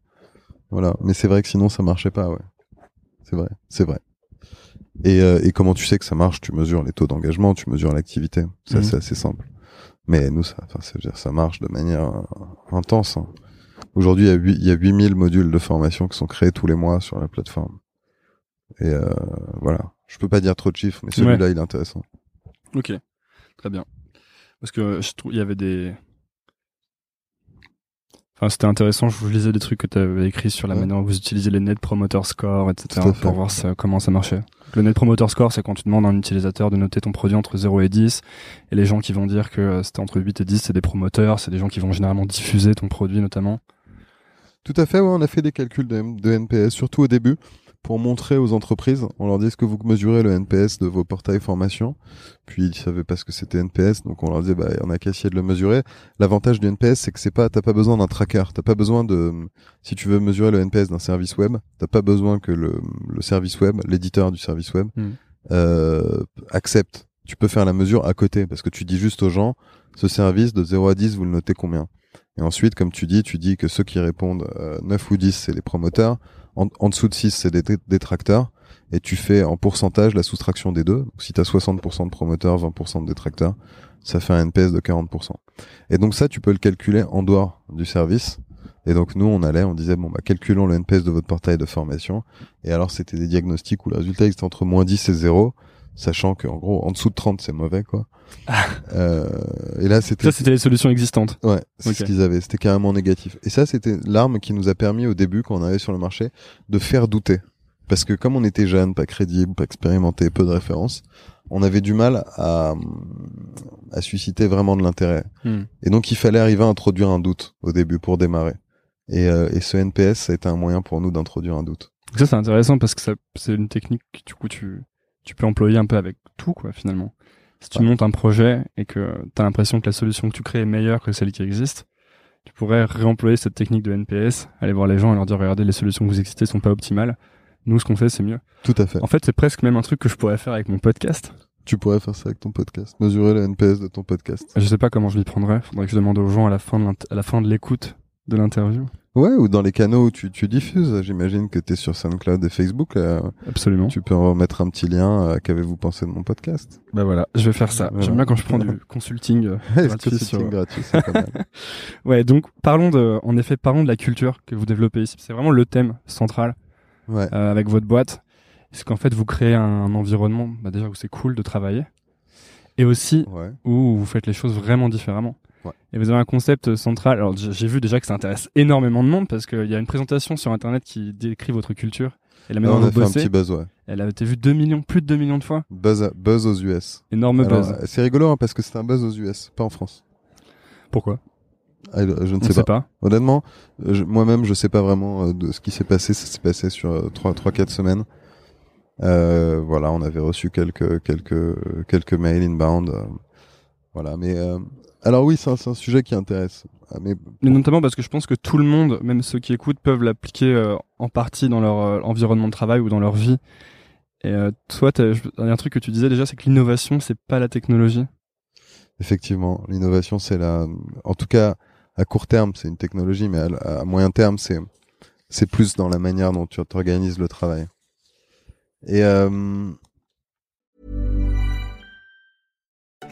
Voilà. Mais c'est vrai que sinon, ça marchait pas, ouais. C'est vrai, c'est vrai. Et, euh, et comment tu sais que ça marche? Tu mesures les taux d'engagement, tu mesures l'activité. Ça,
Mhm.
c'est assez simple. Mais nous, ça, ça marche de manière euh, intense. hein. Aujourd'hui, il y a huit- il y a 8000 modules de formation qui sont créés tous les mois sur la plateforme. Et euh, voilà. Je peux pas dire trop de chiffres, mais celui-là, il est intéressant.
Ok, très bien. Parce que je trouve il y avait des. Enfin, c'était intéressant. Je vous lisais des trucs que tu avais écrits sur la
Ouais.
manière dont vous utilisez les Net Promoter Score, etc. Pour voir ça- comment ça marchait. Le Net Promoter Score, c'est quand tu demandes à un utilisateur de noter ton produit entre 0 et 10. Et les gens qui vont dire que euh, c'était entre 8 et 10, c'est des promoteurs. C'est des gens qui vont généralement diffuser ton produit, notamment.
Tout à fait, ouais, on a fait des calculs de NPS, surtout au début, pour montrer aux entreprises. On leur dit est-ce que vous mesurez le NPS de vos portails formation? Puis ils savaient pas ce que c'était NPS, donc on leur disait bah on a qu'à essayer de le mesurer. L'avantage du NPS, c'est que c'est pas, t'as pas besoin d'un tracker, t'as pas besoin de, si tu veux mesurer le NPS d'un service web, t'as pas besoin que le, le service web, l'éditeur du service web,
Mm.
euh, accepte. Tu peux faire la mesure à côté, parce que tu dis juste aux gens, ce service de 0 à 10, vous le notez combien? Et ensuite, comme tu dis, tu dis que ceux qui répondent euh, 9 ou 10, c'est les promoteurs. En, dessous de 6, c'est des dé- détracteurs. Et tu fais en pourcentage la soustraction des deux. Si tu as 60% de promoteurs, 20% de détracteurs, ça fait un NPS de 40%. Et donc ça, tu peux le calculer en dehors du service. Et donc nous, on allait, on disait, bon, bah, calculons le NPS de votre portail de formation. Et alors, c'était des diagnostics où le résultat était entre moins 10 et 0, sachant qu'en gros, en dessous de 30, c'est mauvais, quoi. euh, et là, c'était
Ça, c'était les solutions existantes.
Ouais, c'est ce qu'ils avaient. C'était carrément négatif. Et ça, c'était l'arme qui nous a permis au début, quand on arrivait sur le marché, de faire douter. Parce que comme on était jeune, pas crédible, pas expérimenté, peu de références, on avait du mal à, à susciter vraiment de l'intérêt.
Hmm.
Et donc, il fallait arriver à introduire un doute au début pour démarrer. Et, euh, et ce NPS, ça a été un moyen pour nous d'introduire un doute.
Ça, c'est intéressant parce que ça, c'est une technique que du coup tu, tu peux employer un peu avec tout, quoi, finalement. Si tu
Ouais.
montes un projet et que tu as l'impression que la solution que tu crées est meilleure que celle qui existe, tu pourrais réemployer cette technique de NPS, aller voir les gens et leur dire regardez, les solutions que vous existez sont pas optimales. Nous, ce qu'on fait, c'est mieux.
Tout à fait.
En fait, c'est presque même un truc que je pourrais faire avec mon podcast.
Tu pourrais faire ça avec ton podcast. Mesurer le NPS de ton podcast.
Je sais pas comment je m'y prendrais. Faudrait que je demande aux gens à la fin de l'int- à la fin de l'écoute de l'interview.
Ouais, ou dans les canaux où tu, tu diffuses. J'imagine que tu es sur SoundCloud et Facebook. euh,
Absolument.
Tu peux en mettre un petit lien. euh, Qu'avez-vous pensé de mon podcast?
Bah voilà, je vais faire ça.
Voilà.
J'aime bien quand je prends du consulting. euh, gratuit
c'est
sur-
gratuit, c'est pas mal.
Ouais, donc parlons de, en effet, parlons de la culture que vous développez ici. C'est vraiment le thème central
Ouais.
euh, avec votre boîte. C'est qu'en fait, vous créez un environnement, bah, déjà où c'est cool de travailler, et aussi
Ouais.
où vous faites les choses vraiment différemment?
Ouais.
Et vous avez un concept central. Alors j'ai vu déjà que ça intéresse énormément de monde parce qu'il y a une présentation sur internet qui décrit votre culture et la manière
on a fait un petit buzz, ouais.
Elle a été vue 2 millions, plus de 2 millions de fois.
Buzz, buzz aux US.
Énorme
Alors,
buzz.
euh, C'est rigolo hein, parce que c'est un buzz aux US, pas en France.
Pourquoi?
Ah, je ne sais
ne sait
pas. Honnêtement, je- moi-même, je sais pas vraiment euh, de ce qui s'est passé. Ça s'est passé sur euh, trois, trois, quatre semaines. Euh, voilà, on avait reçu quelques, quelques, quelques mails inbound. voilà, mais alors oui, c'est un, sujet qui intéresse. Ah, mais
Mais notamment parce que je pense que tout le monde, même ceux qui écoutent, peuvent l'appliquer euh, en partie dans leur euh, environnement de travail ou dans leur vie. Et euh, toi, t'as- je- il y a un truc que tu disais déjà, c'est que l'innovation, c'est pas la technologie.
effectivement, l'innovation, c'est la, en tout cas, à court terme, c'est une technologie, mais à, à moyen terme, c'est, c'est plus dans la manière dont tu organises le travail. Et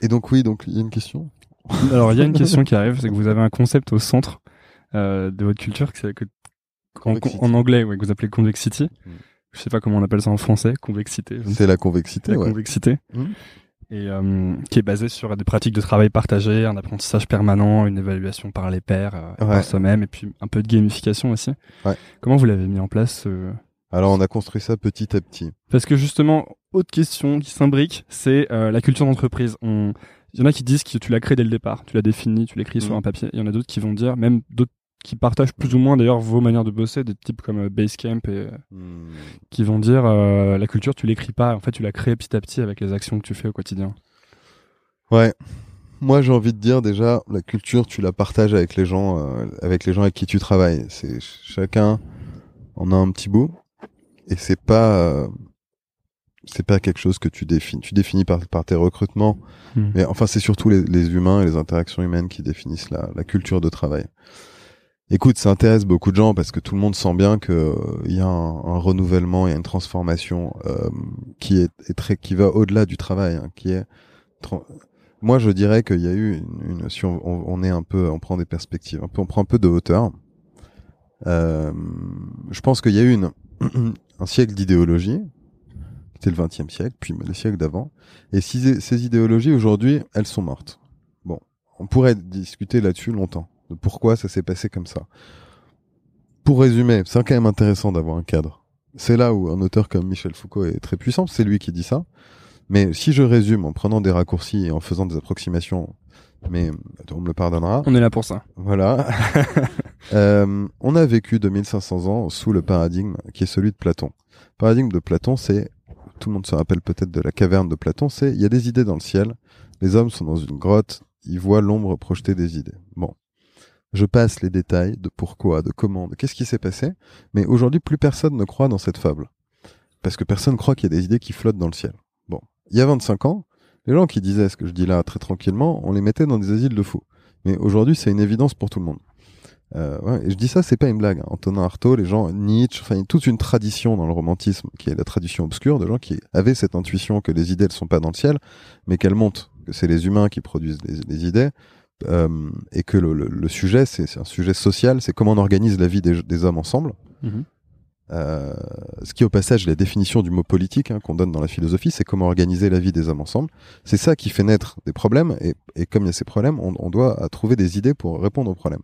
Et donc oui, donc il y a une question.
Alors il y a une question qui arrive, c'est que vous avez un concept au centre euh, de votre culture que, que en, anglais, ouais, que vous appelez convexity.
Mm.
Je sais pas comment on appelle ça en français, convexité.
C'est la convexité,
la
ouais.
convexité.
Mm.
Et euh, qui est basée sur des pratiques de travail partagé, un apprentissage permanent, une évaluation par les pairs, euh,
Ouais.
par soi-même, et puis un peu de gamification aussi.
Ouais.
Comment vous l'avez mis en place euh
Alors on a construit ça petit à petit.
Parce que justement, autre question qui s'imbrique, c'est euh, la culture d'entreprise. On... Il y en a qui disent que tu l'as créé dès le départ, tu l'as défini, tu l'écris sur
Mhm.
un papier. Il y en a d'autres qui vont dire, même d'autres qui partagent plus ou moins d'ailleurs vos manières de bosser, des types comme euh, Basecamp et euh,
Hmm.
qui vont dire euh, la culture tu l'écris pas, en fait tu l'as créée petit à petit avec les actions que tu fais au quotidien.
Ouais. Moi, j'ai envie de dire déjà, la culture, tu la partages avec les gens, euh, avec les gens avec qui tu travailles. C'est ch- chacun en a un petit bout, et c'est pas, euh, c'est pas quelque chose que tu définis. Tu définis par, par tes recrutements,
Hmm.
mais enfin, c'est surtout les, les humains et les interactions humaines qui définissent la, la culture de travail. Écoute, ça intéresse beaucoup de gens parce que tout le monde sent bien que euh, il y a un, un renouvellement, il y a une transformation euh, qui est, est très, qui va au-delà du travail, hein, qui est moi, je dirais qu'il y a eu une, une- si on, on, on est un peu, on prend des perspectives, un peu, on prend un peu de hauteur. Euh, je pense qu'il y a eu une, un siècle d'idéologie, c'était le XXe siècle, puis les siècles d'avant. Et si ces idéologies aujourd'hui, elles sont mortes. Bon, on pourrait discuter là-dessus longtemps de pourquoi ça s'est passé comme ça. Pour résumer, c'est quand même intéressant d'avoir un cadre. C'est là où un auteur comme Michel Foucault est très puissant, c'est lui qui dit ça. Mais si je résume en prenant des raccourcis et en faisant des approximations, mais on me le pardonnera.
On est là pour ça.
Voilà. Euh, on a vécu 2500 ans sous le paradigme qui est celui de Platon. Le paradigme de Platon, c'est, tout le monde se rappelle peut-être de la caverne de Platon, c'est il y a des idées dans le ciel, les hommes sont dans une grotte, ils voient l'ombre projeter des idées. Bon. Je passe les détails de pourquoi, de comment, de qu'est-ce qui s'est passé, mais aujourd'hui plus personne ne croit dans cette fable. Parce que personne croit qu'il y a des idées qui flottent dans le ciel. Bon. Il y a 25 ans, les gens qui disaient ce que je dis là très tranquillement, on les mettait dans des asiles de fous. Mais aujourd'hui, c'est une évidence pour tout le monde. Euh, ouais, et je dis ça, c'est pas une blague. hein. Antonin Artaud, les gens, Nietzsche, enfin, toute une tradition dans le romantisme, qui est la tradition obscure, de gens qui avaient cette intuition que les idées ne sont pas dans le ciel, mais qu'elles montent, que c'est les humains qui produisent les, idées, euh, et que le, le- le sujet, c'est un sujet social, c'est comment on organise la vie des, des hommes ensemble.
Mhm.
Euh, ce qui, au passage, la définition du mot politique hein, qu'on donne dans la philosophie, c'est comment organiser la vie des hommes ensemble. C'est ça qui fait naître des problèmes, et, et comme il y a ces problèmes, on, on doit trouver des idées pour répondre aux problèmes.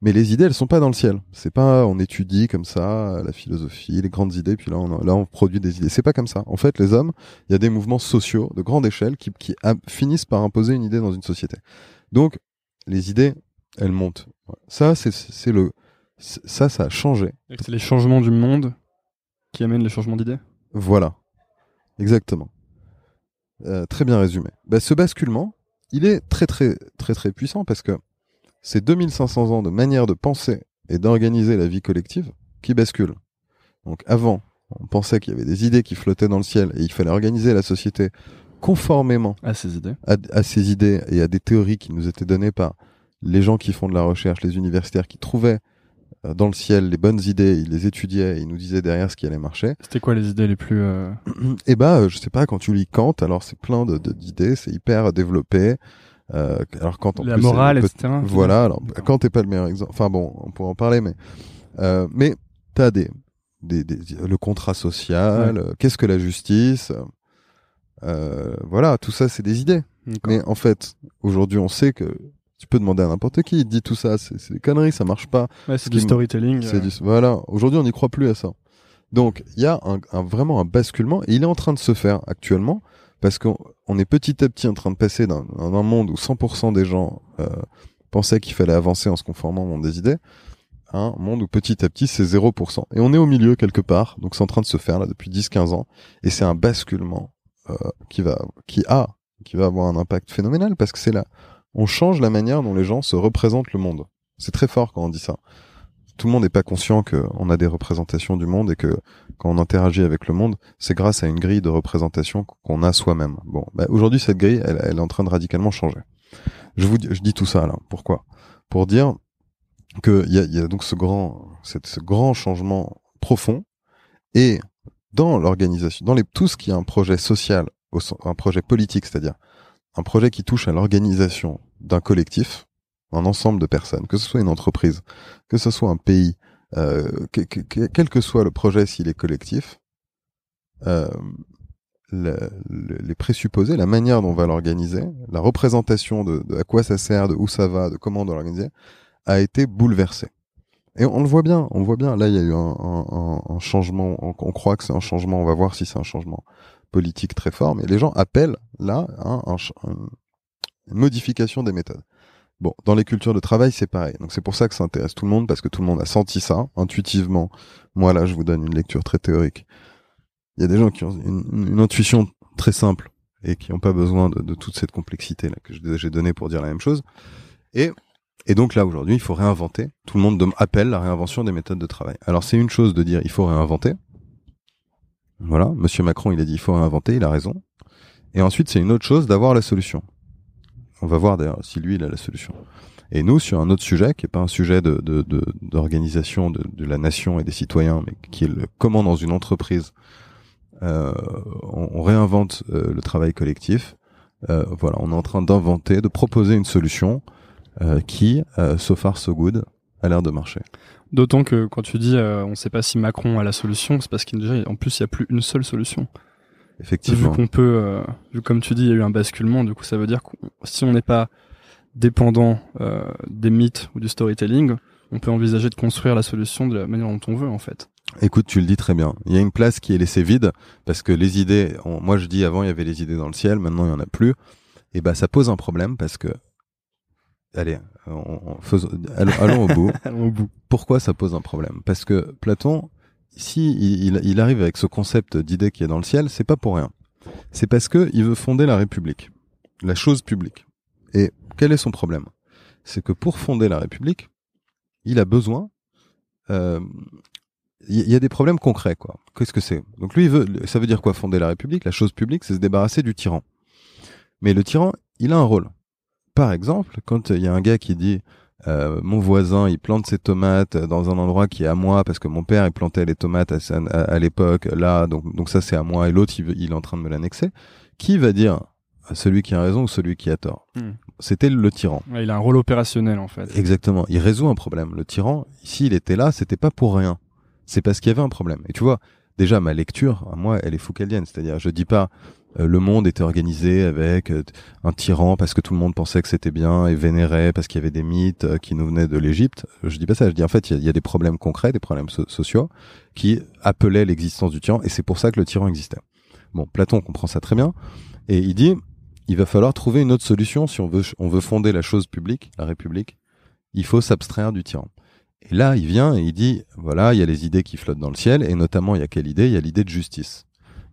Mais les idées, elles sont pas dans le ciel. C'est pas on étudie comme ça la philosophie, les grandes idées, puis là on, là on produit des idées. C'est pas comme ça. En fait, les hommes, il y a des mouvements sociaux de grande échelle qui, qui a- finissent par imposer une idée dans une société. Donc, les idées, elles montent. Ça, c'est le ça, ça a changé.
C'est les changements du monde qui amènent les changements d'idées.
Voilà. Exactement. Euh, très bien résumé. Bah, ce basculement, il est très très très très puissant parce que c'est 2500 ans de manière de penser et d'organiser la vie collective qui basculent. Donc avant, on pensait qu'il y avait des idées qui flottaient dans le ciel et il fallait organiser la société conformément
À ces idées.
à, à ces idées et à des théories qui nous étaient données par les gens qui font de la recherche, les universitaires qui trouvaient dans le ciel les bonnes idées, ils les étudiaient et ils nous disaient derrière ce qui allait marcher.
C'était quoi les idées les plus euh,
Et bah, euh, je sais pas, quand tu lis Kant, alors c'est plein de d'idées, c'est hyper développé. Euh, alors quand en
la
plus,
morale,
le
etc.
Voilà, alors. Kant est pas le meilleur exemple. Enfin bon, on pourra en parler, mais euh, mais t'as des, des, des le contrat social, euh, qu'est-ce que la justice, euh, voilà, tout ça c'est des idées. Mais en fait, aujourd'hui, on sait que tu peux demander à n'importe qui, il te dit tout ça, c'est des conneries, ça marche pas.
Ouais, c'est
ce
du storytelling. Euh,
du- Voilà, aujourd'hui on n'y croit plus à ça. Donc il y a un, un- vraiment un basculement et il est en train de se faire actuellement parce qu'on on est petit à petit en train de passer d'un d'un monde où 100% des gens euh, pensaient qu'il fallait avancer en se conformant au monde des idées à un monde où petit à petit c'est 0%. Et on est au milieu quelque part, donc c'est en train de se faire là depuis 10-15 ans et c'est un basculement euh, qui va qui a qui va avoir un impact phénoménal parce que c'est là on change la manière dont les gens se représentent le monde. C'est très fort quand on dit ça. Tout le monde n'est pas conscient qu'on a des représentations du monde et que quand on interagit avec le monde, c'est grâce à une grille de représentation qu'on a soi-même. Bon, bah, aujourd'hui cette grille, elle, est en train de radicalement changer. Je vous, dis tout ça là. Pourquoi? Pour dire que il y a, donc ce grand, grand changement profond et dans l'organisation, dans les, tout ce qui est un projet social, un projet politique, c'est-à-dire un projet qui touche à l'organisation d'un collectif, un ensemble de personnes, que ce soit une entreprise, que ce soit un pays, euh, que, que, que, quel que soit le projet s'il est collectif, euh, le, le, les présupposés, la manière dont on va l'organiser, la représentation de, à quoi ça sert, de où ça va, de comment on doit l'organiser, a été bouleversée. Et on le voit bien, on voit bien. Là, il y a eu un, changement. On, croit que c'est un changement. On va voir si c'est un changement politique très fort. Mais les gens appellent là hein, un, une modification des méthodes. Bon, dans les cultures de travail, c'est pareil. Donc c'est pour ça que ça intéresse tout le monde parce que tout le monde a senti ça intuitivement. Moi là, je vous donne une lecture très théorique. Il y a des gens qui ont une, une intuition très simple et qui n'ont pas besoin de, de, toute cette complexité là que j'ai donnée pour dire la même chose. Et et donc là, aujourd'hui, il faut réinventer. Tout le monde appelle la réinvention des méthodes de travail. Alors c'est une chose de dire il faut réinventer. Voilà, Monsieur Macron, il a dit il faut réinventer, il a raison. Et ensuite, c'est une autre chose d'avoir la solution. On va voir d'ailleurs si lui, il a la solution. Et nous, sur un autre sujet, qui est pas un sujet d'organisation de, de, de, la nation et des citoyens, mais qui est le comment dans une entreprise, euh, on, réinvente euh, le travail collectif. Euh, voilà, on est en train d'inventer, de proposer une solution qui, so far so good, a l'air de marcher.
D'autant que quand tu dis euh, on ne sait pas si Macron a la solution, c'est parce qu'en plus il n'y a plus une seule solution.
Effectivement.
Vu qu'on peut, euh, vu comme tu dis, il y a eu un basculement, du coup ça veut dire que si on n'est pas dépendant euh, des mythes ou du storytelling, on peut envisager de construire la solution de la manière dont on veut en fait.
Écoute, tu le dis très bien. Il y a une place qui est laissée vide parce que les idées, on, moi je dis avant il y avait les idées dans le ciel, maintenant il y en a plus. Et ben ça pose un problème parce que allez, on, on faisons, allons, allons, au bout.
allons au bout.
Pourquoi ça pose un problème? Parce que Platon, si il, il, arrive avec ce concept d'idée qui est dans le ciel, c'est pas pour rien. C'est parce que il veut fonder la République, la chose publique. Et quel est son problème? C'est que pour fonder la République, il a besoin. Euh, il y a des problèmes concrets, quoi. Qu'est-ce que c'est? Donc lui, il veut, ça veut dire quoi Fonder la République, la chose publique, c'est se débarrasser du tyran. Mais le tyran, il a un rôle par exemple, quand il y a un gars qui dit euh, mon voisin il plante ses tomates dans un endroit qui est à moi parce que mon père il plantait les tomates à, à, à l'époque là donc donc ça c'est à moi et l'autre il, il, est en train de me l'annexer qui va dire celui qui a raison ou celui qui a tort?
Hmm.
c'était le tyran.
Ouais, il a un rôle opérationnel en fait.
Exactement. Il résout un problème. Le tyran s'il était là c'était pas pour rien. C'est parce qu'il y avait un problème. Et tu vois déjà ma lecture moi elle est foucaldienne c'est-à-dire je dis pas euh, le monde était organisé avec euh, un tyran parce que tout le monde pensait que c'était bien et vénérait parce qu'il y avait des mythes euh, qui nous venaient de l'Égypte. Je dis pas ça, je dis en fait il y, a des problèmes concrets, des problèmes so sociaux qui appelaient l'existence du tyran et c'est pour ça que le tyran existait. Bon, Platon comprend ça très bien et il dit il va falloir trouver une autre solution si on veut on veut fonder la chose publique, la République. Il faut s'abstraire du tyran. Et là, il vient et il dit voilà, il y a les idées qui flottent dans le ciel et notamment il y a quelle idée? Il y a l'idée de justice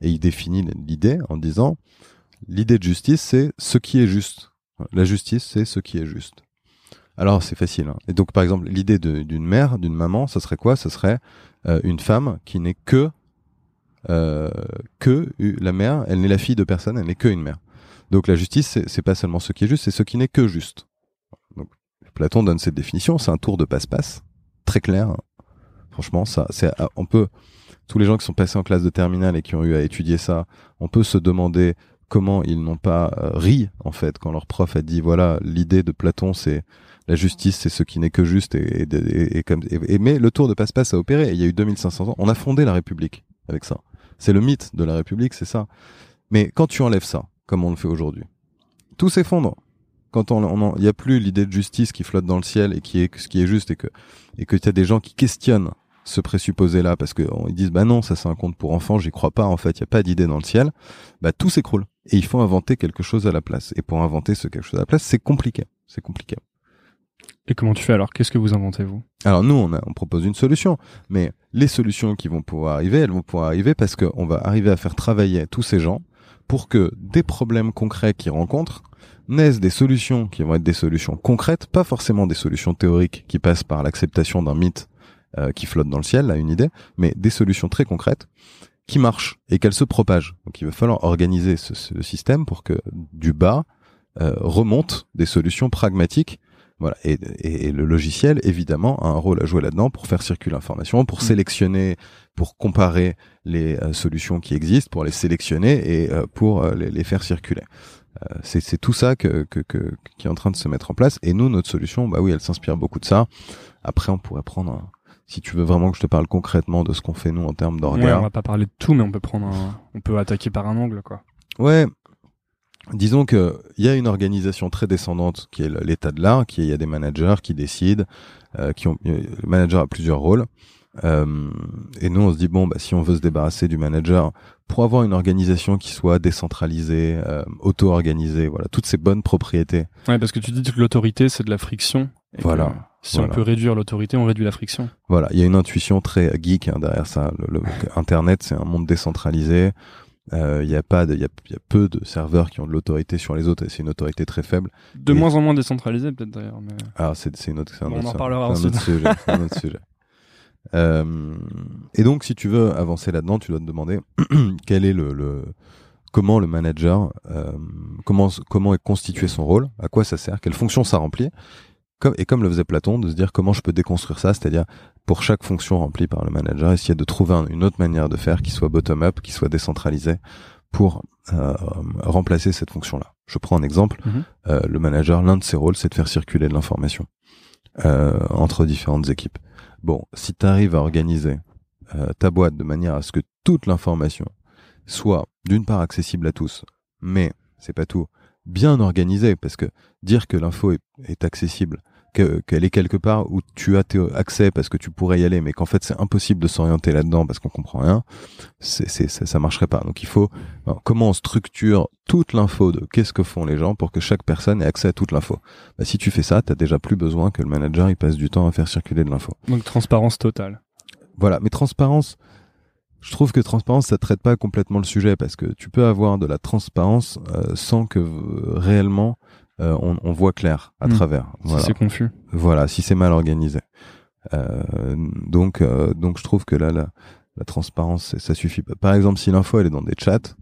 et il définit l'idée en disant l'idée de justice c'est ce qui est juste. La justice c'est ce qui est juste. Alors c'est facile. Hein. Et donc par exemple l'idée d'une mère, d'une maman, ce serait quoi? Ce serait euh, une femme qui n'est que euh, que la mère. Elle n'est la fille de personne. Elle n'est que une mère. Donc la justice c'est pas seulement ce qui est juste, c'est ce qui n'est que juste. Platon donne cette définition. C'est un tour de passe-passe très clair. Franchement ça c'est on peut tous les gens qui sont passés en classe de terminale et qui ont eu à étudier ça, on peut se demander comment ils n'ont pas euh, ri en fait quand leur prof a dit voilà l'idée de Platon c'est la justice c'est ce qui n'est que juste et, et, et, et mais le tour de passe-passe a opéré. Il y a eu 2500 ans. On a fondé la République avec ça. C'est le mythe de la République c'est ça. Mais quand tu enlèves ça comme on le fait aujourd'hui tout s'effondre. Quand on il y a plus l'idée de justice qui flotte dans le ciel et qui est ce qui est juste et que et que tu as des gens qui questionnent ce présupposé-là, parce qu'ils disent bah non, ça c'est un conte pour enfants, j'y crois pas, en fait, il y a pas d'idée dans le ciel, bah tout s'écroule. Et il faut inventer quelque chose à la place. Et pour inventer ce quelque chose à la place, c'est compliqué. C'est compliqué.
Et comment tu fais alors? Qu'est-ce que vous inventez vous?
Alors nous, on, a, on propose une solution, mais les solutions qui vont pouvoir arriver, elles vont pouvoir arriver parce qu'on va arriver à faire travailler tous ces gens pour que des problèmes concrets qu'ils rencontrent naissent des solutions qui vont être des solutions concrètes, pas forcément des solutions théoriques qui passent par l'acceptation d'un mythe euh, qui flotte dans le ciel, là, une idée, mais des solutions très concrètes qui marchent et qu'elles se propagent. Donc il va falloir organiser ce, système pour que du bas euh, remontent des solutions pragmatiques. Voilà. Et, et, le logiciel, évidemment, a un rôle à jouer là-dedans pour faire circuler l'information, pour
Mm.
sélectionner, pour comparer les euh, solutions qui existent, pour les sélectionner et euh, pour euh, les, les faire circuler. Euh, c'est c'est tout ça que, que, que- qui est en train de se mettre en place. Et nous, notre solution, bah oui, elle s'inspire beaucoup de ça. Après, on pourrait prendre, un- si tu veux vraiment que je te parle concrètement de ce qu'on fait nous en termes
Ouais,
d'orgas.
on va pas parler de tout, mais on peut prendre un, on peut attaquer par un angle, quoi.
Ouais. Disons que il y a une organisation très descendante qui est l'état de l'art, qui il y a des managers qui décident, euh, qui ont le manager a plusieurs rôles. Euh, et nous on se dit bon bah si on veut se débarrasser du manager pour avoir une organisation qui soit décentralisée, euh, auto-organisée, voilà toutes ces bonnes propriétés.
Ouais, parce que tu dis que l'autorité, c'est de la friction. et que
Voilà.
Si on peut réduire l'autorité, on réduit la friction.
Voilà, il y a une intuition très geek hein, derrière ça. Le, le- Internet c'est un monde décentralisé. Euh, Il y a pas il y a, il y a peu de serveurs qui ont de l'autorité sur les autres et c'est une autorité très faible.
De
Et-
moins en moins décentralisé, peut-être d'ailleurs. Mais...
Ah, c'est c'est une autre, un
Bon, on en parlera
un autre sujet. un autre sujet. Euh, et donc, si tu veux avancer là-dedans, tu dois te demander quel est le, le comment le manager, euh, comment comment est constitué son rôle, à quoi ça sert, quelle fonction ça remplit. Comme, et comme le faisait Platon, de se dire comment je peux déconstruire ça, c'est-à-dire pour chaque fonction remplie par le manager, essayer de trouver un- une autre manière de faire qui soit bottom-up, qui soit décentralisée pour euh, remplacer cette fonction-là. Je prends un exemple.
Mhm.
Euh, le manager, l'un de ses rôles, c'est de faire circuler de l'information euh, entre différentes équipes. Bon, si tu arrives à organiser euh, ta boîte de manière à ce que toute l'information soit d'une part accessible à tous, mais c'est pas tout, bien organisée, parce que dire que l'info est, est accessible, que- qu'elle est quelque part où tu as accès parce que tu pourrais y aller, mais qu'en fait c'est impossible de s'orienter là-dedans parce qu'on comprend rien, c'est, c'est, ça, ça marcherait pas. Donc il faut alors, comment on structure toute l'info de qu'est-ce que font les gens pour que chaque personne ait accès à toute l'info. Bah, si tu fais ça, t'as déjà plus besoin que le manager il passe du temps à faire circuler de l'info.
Donc transparence totale.
Voilà, mais transparence, je trouve que transparence, ça traite pas complètement le sujet parce que tu peux avoir de la transparence euh, sans que euh, réellement euh, on, on voit clair à
Hmm.
travers.
Si
Voilà.
c'est confus.
Voilà, si c'est mal organisé. Euh, donc, euh, donc je trouve que là, la, la transparence, ça suffit pas. Par exemple, si l'info elle est dans des chats,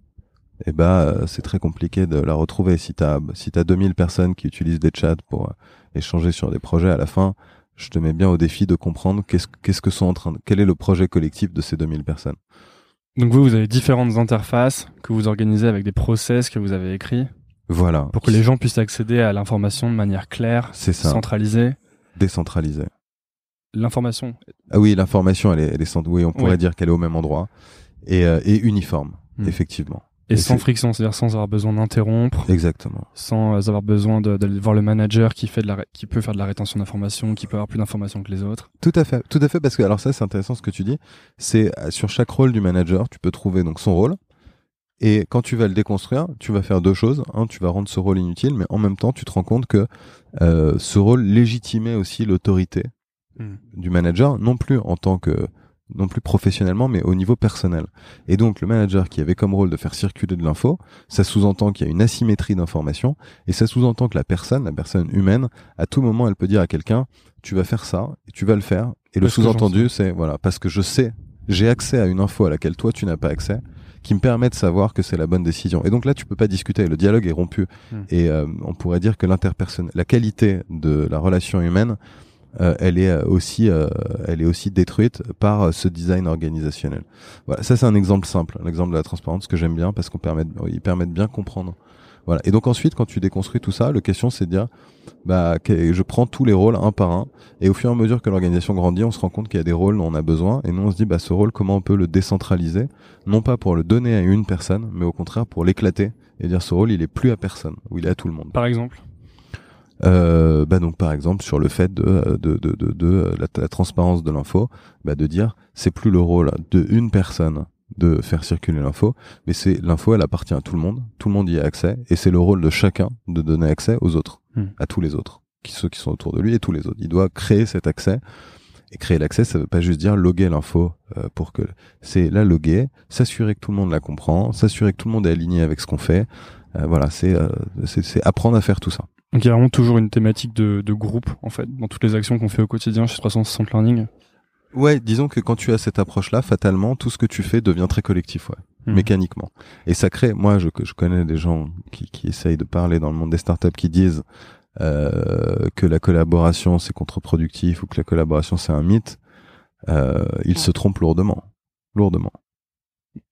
eh ben, euh, c'est très compliqué de la retrouver. Si t'as si t'as 2000 personnes qui utilisent des chats pour euh, échanger sur des projets, à la fin, je te mets bien au défi de comprendre qu'est-ce qu'est-ce que sont en train de, quel est le projet collectif de ces 2000 personnes.
Donc vous, vous avez différentes interfaces que vous organisez avec des process que vous avez écrits
Voilà.
pour que les gens puissent accéder à l'information de manière claire,
ça.
centralisée.
Décentralisé.
L'information.
Ah oui, l'information, elle est, elle est sans, oui, on pourrait
Oui.
dire qu'elle est au même endroit et, euh, et uniforme,
Hmm.
effectivement.
Et,
Et
sans friction, c'est-à-dire sans avoir besoin d'interrompre,
Exactement.
sans euh, avoir besoin d'aller voir le manager qui fait de la, ré- qui peut faire de la rétention d'informations, qui peut avoir plus d'informations que les autres.
Tout à fait, tout à fait, parce que alors ça c'est intéressant ce que tu dis. C'est euh, sur chaque rôle du manager, tu peux trouver donc son rôle. Et quand tu vas le déconstruire, tu vas faire deux choses. Un, tu vas rendre ce rôle inutile, mais en même temps, tu te rends compte que euh, ce rôle légitimait aussi l'autorité
Hmm.
du manager, non plus en tant que non plus professionnellement, mais au niveau personnel. Et donc le manager qui avait comme rôle de faire circuler de l'info, ça sous-entend qu'il y a une asymétrie d'information, et ça sous-entend que la personne, la personne humaine, à tout moment, elle peut dire à quelqu'un, tu vas faire ça, et tu vas le faire. Et le
Parce
sous-entendu, c'est voilà, parce que je sais, j'ai accès à une info à laquelle toi tu n'as pas accès, qui me permet de savoir que c'est la bonne décision. Et donc là, tu peux pas discuter, le dialogue est rompu.
Hmm.
Et euh, on pourrait dire que l'interpersonnel, la qualité de la relation humaine, euh, elle est euh, aussi, euh, elle est aussi détruite par euh, ce design organisationnel. Voilà, ça c'est un exemple simple, un exemple de la transparence que j'aime bien parce qu'on permet, de- il permet de bien comprendre. Voilà. Et donc ensuite, quand tu déconstruis tout ça, la question c'est de dire, bah, je prends tous les rôles un par un, et au fur et à mesure que l'organisation grandit, on se rend compte qu'il y a des rôles dont on a besoin, et nous on se dit, bah, ce rôle, comment on peut le décentraliser, non pas pour le donner à une personne, mais au contraire pour l'éclater et dire ce rôle, il est plus à personne, ou il est à tout le monde.
Par exemple?
Euh, bah donc par exemple sur le fait de de de de, de la, la transparence de l'info, bah de dire c'est plus le rôle de une personne de faire circuler l'info, mais c'est l'info elle appartient à tout le monde, tout le monde y a accès et c'est le rôle de chacun de donner accès aux autres,
Hmm.
à tous les autres, qui ceux qui sont autour de lui et tous les autres. Il doit créer cet accès Et créer l'accès, ça veut pas juste dire loguer l'info euh, pour que c'est la loguer, s'assurer que tout le monde la comprend, s'assurer que tout le monde est aligné avec ce qu'on fait. Euh, voilà, c'est euh, c'est c'est apprendre à faire tout ça.
Donc il y a vraiment toujours une thématique de, de groupe en fait dans toutes les actions qu'on fait au quotidien chez 360 Learning.
Ouais, disons que quand tu as cette approche-là, fatalement, tout ce que tu fais devient très collectif, ouais,
Mhm.
mécaniquement. Et ça crée, moi, je, je connais des gens qui, qui essayent de parler dans le monde des startups qui disent euh, que la collaboration c'est contre-productif ou que la collaboration c'est un mythe. Euh, ils se trompent lourdement, lourdement.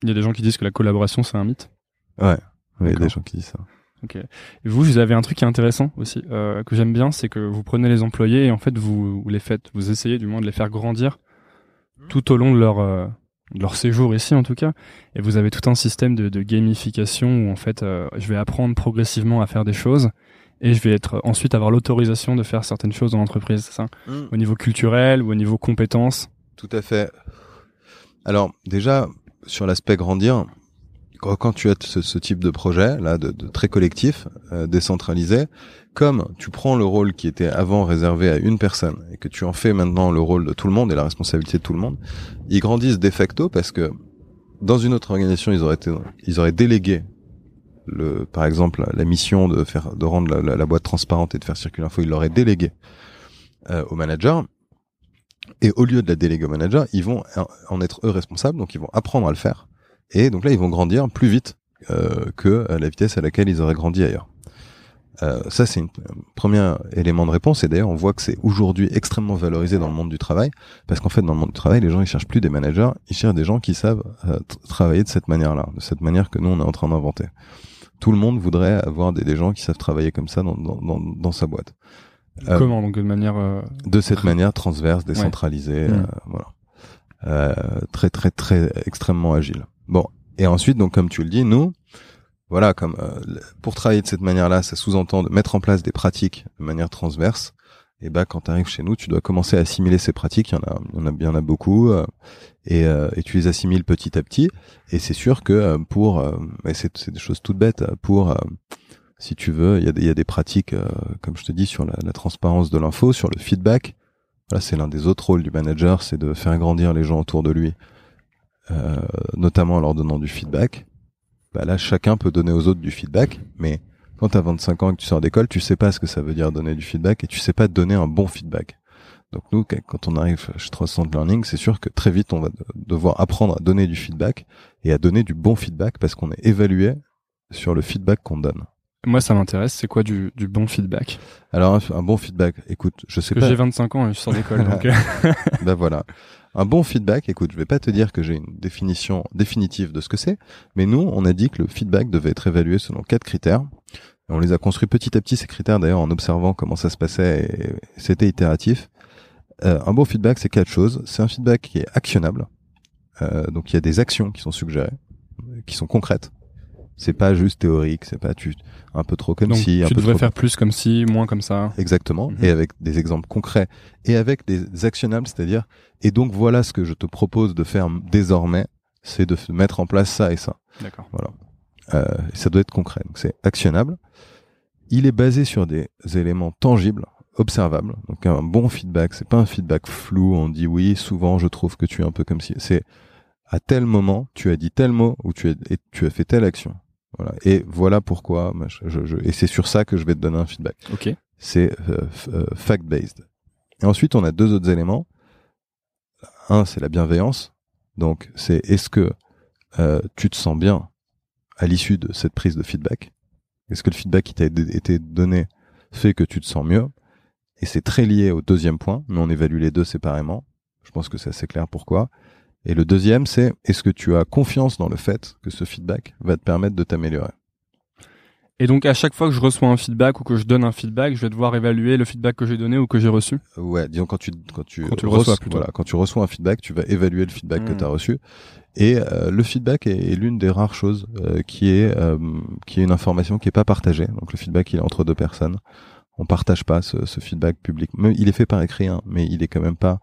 Il y a des gens qui disent que la collaboration c'est un mythe?
Ouais, il y a des gens qui disent ça.
Ok. Et vous, vous avez un truc qui est intéressant aussi, euh, que j'aime bien, c'est que vous prenez les employés et en fait vous, vous les faites, vous essayez du moins de les faire grandir tout au long de leur euh, de leur séjour ici en tout cas. Et vous avez tout un système de, de gamification où en fait euh, je vais apprendre progressivement à faire des choses et je vais être ensuite avoir l'autorisation de faire certaines choses dans l'entreprise, c'est ça? Au niveau culturel ou au niveau compétences?
Tout à fait. Alors déjà sur l'aspect grandir, quand, tu as ce, type de projet là, de, très collectif, euh, décentralisé, comme tu prends le rôle qui était avant réservé à une personne et que tu en fais maintenant le rôle de tout le monde et la responsabilité de tout le monde, ils grandissent de facto parce que dans une autre organisation ils auraient été, ils auraient délégué le, par exemple la mission de faire de rendre la, la- boîte transparente et de faire circuler l'info, ils l'auraient délégué euh, au manager. Et au lieu de la déléguer au manager, ils vont en être eux responsables, donc ils vont apprendre à le faire. Et donc là, ils vont grandir plus vite euh, que à la vitesse à laquelle ils auraient grandi ailleurs. Euh, ça, c'est un premier élément de réponse. Et d'ailleurs, on voit que c'est aujourd'hui extrêmement valorisé dans le monde du travail, parce qu'en fait, dans le monde du travail, les gens ils cherchent plus des managers, ils cherchent des gens qui savent euh, travailler de cette manière-là, de cette manière que nous on est en train d'inventer. Tout le monde voudrait avoir des, des gens qui savent travailler comme ça dans, dans, dans, dans sa boîte. Euh,
Comment donc de manière euh,
de cette manière transverse, décentralisée,
Ouais.
euh, voilà, Euh, très très très extrêmement agile. Bon, et ensuite donc comme tu le dis, nous, voilà, comme euh, pour travailler de cette manière-là, ça sous-entend de mettre en place des pratiques de manière transverse. Et bah quand tu arrives chez nous, tu dois commencer à assimiler ces pratiques. Il y en a, il y en a, il y en a beaucoup, euh, et, euh, et tu les assimiles petit à petit. Et c'est sûr que euh, pour, euh, mais c'est des choses toutes bêtes. Pour, si tu veux, il y a des, il y a des pratiques, comme je te dis, sur la, la transparence de l'info, sur le feedback. Voilà, c'est l'un des autres rôles du manager, c'est de faire grandir les gens autour de lui, euh, notamment en leur donnant du feedback. Bah là, chacun peut donner aux autres du feedback, mais quand tu as 25 ans et que tu sors d'école, tu sais pas ce que ça veut dire donner du feedback et tu sais pas donner un bon feedback. Donc nous, quand on arrive chez 360 Learning, c'est sûr que très vite, on va de- devoir apprendre à donner du feedback et à donner du bon feedback parce qu'on est évalué sur le feedback qu'on donne.
Moi, ça m'intéresse. C'est quoi du, du bon feedback?
Alors un, un bon feedback, écoute, je sais
Que
pas.
j'ai 25 ans et je sors d'école. donc, euh,
ben voilà. Un bon feedback, écoute, je vais pas te dire que j'ai une définition définitive de ce que c'est, mais nous, on a dit que le feedback devait être évalué selon quatre critères. On les a construits petit à petit, ces critères, d'ailleurs, en observant comment ça se passait, et c'était itératif. Euh, un bon feedback, c'est quatre choses. C'est un feedback qui est actionnable. Euh, donc il y a des actions qui sont suggérées, qui sont concrètes. C'est pas juste théorique, c'est pas tu un peu trop comme
donc,
si, un
tu
peu
devrais
trop
faire plus comme si, moins comme ça.
Exactement,
Mhm.
et avec des exemples concrets et avec des actionnables, c'est-à-dire et donc voilà ce que je te propose de faire désormais, c'est de mettre en place ça et ça.
D'accord.
Euh, et ça doit être concret, donc c'est actionnable. Il est basé sur des éléments tangibles, observables. Donc un bon feedback, c'est pas un feedback flou. On dit oui, souvent je trouve que tu es un peu comme si. C'est à tel moment tu as dit tel mot ou tu as et tu as fait telle action. Voilà. Et voilà pourquoi. je- je- et c'est sur ça que je vais te donner un feedback
Ok.
c'est euh, euh, fact-based. Et ensuite, on a deux autres éléments. Un, c'est la bienveillance. Donc, c'est est-ce que euh, tu te sens bien à l'issue de cette prise de feedback? Est-ce que le feedback qui t'a été- été donné fait que tu te sens mieux? Et c'est très lié au deuxième point, mais on évalue les deux séparément. Je pense que c'est assez clair pourquoi. Et le deuxième, c'est est-ce que tu as confiance dans le fait que ce feedback va te permettre de t'améliorer?
Et donc, à chaque fois que je reçois un feedback ou que je donne un feedback, je vais devoir évaluer le feedback que j'ai donné ou que j'ai reçu.
Ouais, disons quand tu quand tu,
Quand tu le reçois,
reçois-
plutôt.
voilà, quand tu reçois un feedback, tu vas évaluer le feedback que
Mm.
tu as reçu. Et euh, le feedback est, est l'une des rares choses euh, qui est euh, qui est une information qui est pas partagée. Donc le feedback il est entre deux personnes. On partage pas ce, ce feedback public. Mais il est fait par écrit, hein, mais il est quand même pas euh,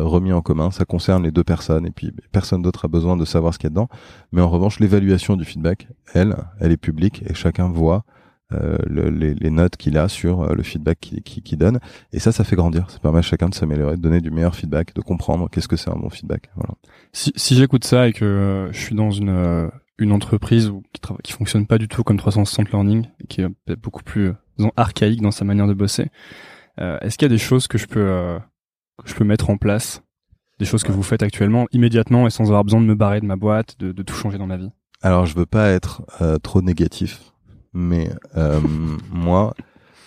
remis en commun. Ça concerne les deux personnes et puis personne d'autre a besoin de savoir ce qu'il y a dedans. Mais en revanche, l'évaluation du feedback, elle, elle est publique et chacun voit euh, le- les, les notes qu'il a sur euh, le feedback qu'il qui, qui donne. Et ça, ça fait grandir. Ça permet à chacun de s'améliorer, de donner du meilleur feedback, de comprendre qu'est-ce que c'est un bon feedback. Voilà.
Si, si j'écoute ça et que euh, je suis dans une euh, une entreprise où, qui qui fonctionne pas du tout comme 360 Learning, et qui est beaucoup plus euh, disons, archaïque dans sa manière de bosser, euh, est-ce qu'il y a des choses que je peux euh, que je peux mettre en place, des choses que vous faites actuellement immédiatement et sans avoir besoin de me barrer de ma boîte, de, de tout changer dans ma vie
Alors, je veux pas être euh, trop négatif, mais euh, moi,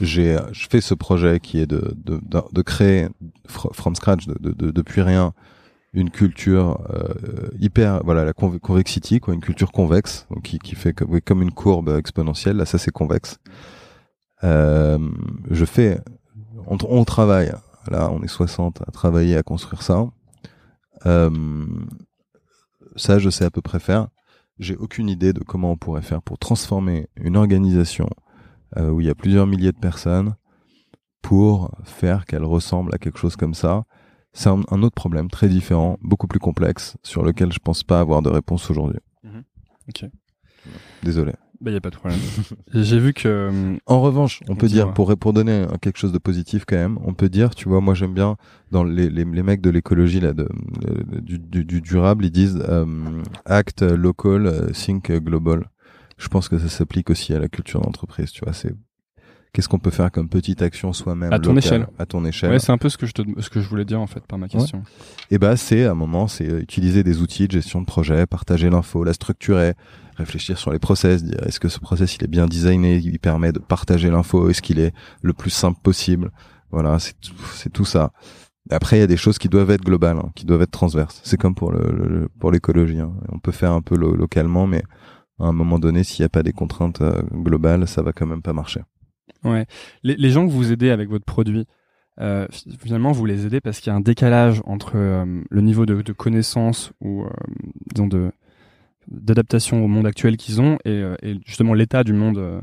j'ai, je fais ce projet qui est de de, de, de créer fr- from scratch, de, de, de- depuis rien, une culture euh, hyper, voilà, la conve- convexity, quoi, une culture convexe, donc qui, qui fait oui, comme une courbe exponentielle. Là, ça c'est convexe. Euh, je fais, on, on travaille. Là, on est 60 à travailler à construire ça. Euh, ça, je sais à peu près faire j'ai aucune idée de comment on pourrait faire pour transformer une organisation euh, où il y a plusieurs milliers de personnes pour faire qu'elle ressemble à quelque chose comme ça. C'est un, un autre problème très différent, beaucoup plus complexe, sur lequel je pense pas avoir de réponse aujourd'hui.
Ok.
Désolé.
Bah y a pas de problème. J'ai vu que euh,
En revanche, on peut dire, pour, pour donner quelque chose de positif quand même, on peut dire, tu vois, moi j'aime bien, dans les, les, les mecs de l'écologie, là, de, du, du, du durable, ils disent euh, act local, euh, think global. Je pense que ça s'applique aussi à la culture d'entreprise, tu vois, c'est qu'est-ce qu'on peut faire comme petite action soi-même
À ton
locale,
échelle.
à ton échelle.
ouais, c'est un peu ce que je te, ce que je voulais dire en fait par ma question.
Et bah c'est à un moment, c'est euh, utiliser des outils de gestion de projet, partager l'info, la structurer, réfléchir sur les process, dire est-ce que ce process il est bien designé, il permet de partager l'info, est-ce qu'il est le plus simple possible? Voilà, c'est tout, c'est tout ça. Après, il y a des choses qui doivent être globales, hein, qui doivent être transverses. C'est comme pour le, le- pour l'écologie. hein. On peut faire un peu lo- localement, mais à un moment donné, s'il n'y a pas des contraintes euh, globales, ça va quand même pas marcher.
Ouais. Les, gens que vous aidez avec votre produit, euh, fi- finalement, vous les aidez parce qu'il y a un décalage entre euh, le niveau de, de connaissance ou euh, disons de d'adaptation au monde actuel qu'ils ont et, euh, et justement l'état du monde. euh.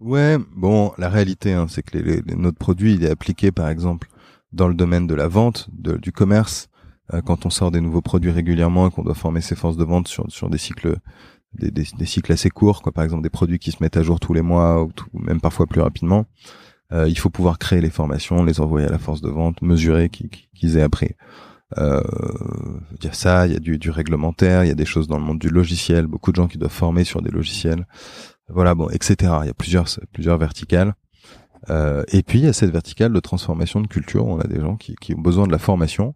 Ouais, bon, la réalité, hein, c'est que les, les- notre produit, il est appliqué, par exemple, dans le domaine de la vente, de- du commerce, euh, quand on sort des nouveaux produits régulièrement et qu'on doit former ses forces de vente sur, sur des cycles, des, des, cycles assez courts, quoi, par exemple des produits qui se mettent à jour tous les mois ou tout- même parfois plus rapidement. Euh, il faut pouvoir créer les formations, les envoyer à la force de vente, mesurer qui- qui- qu'ils aient appris. Euh, il y a ça, il y a du, du réglementaire, il y a des choses dans le monde du logiciel, beaucoup de gens qui doivent former sur des logiciels. Voilà bon etc il y a plusieurs plusieurs verticales. Euh, et puis il y a cette verticale de transformation de culture. On a des gens qui, qui ont besoin de la formation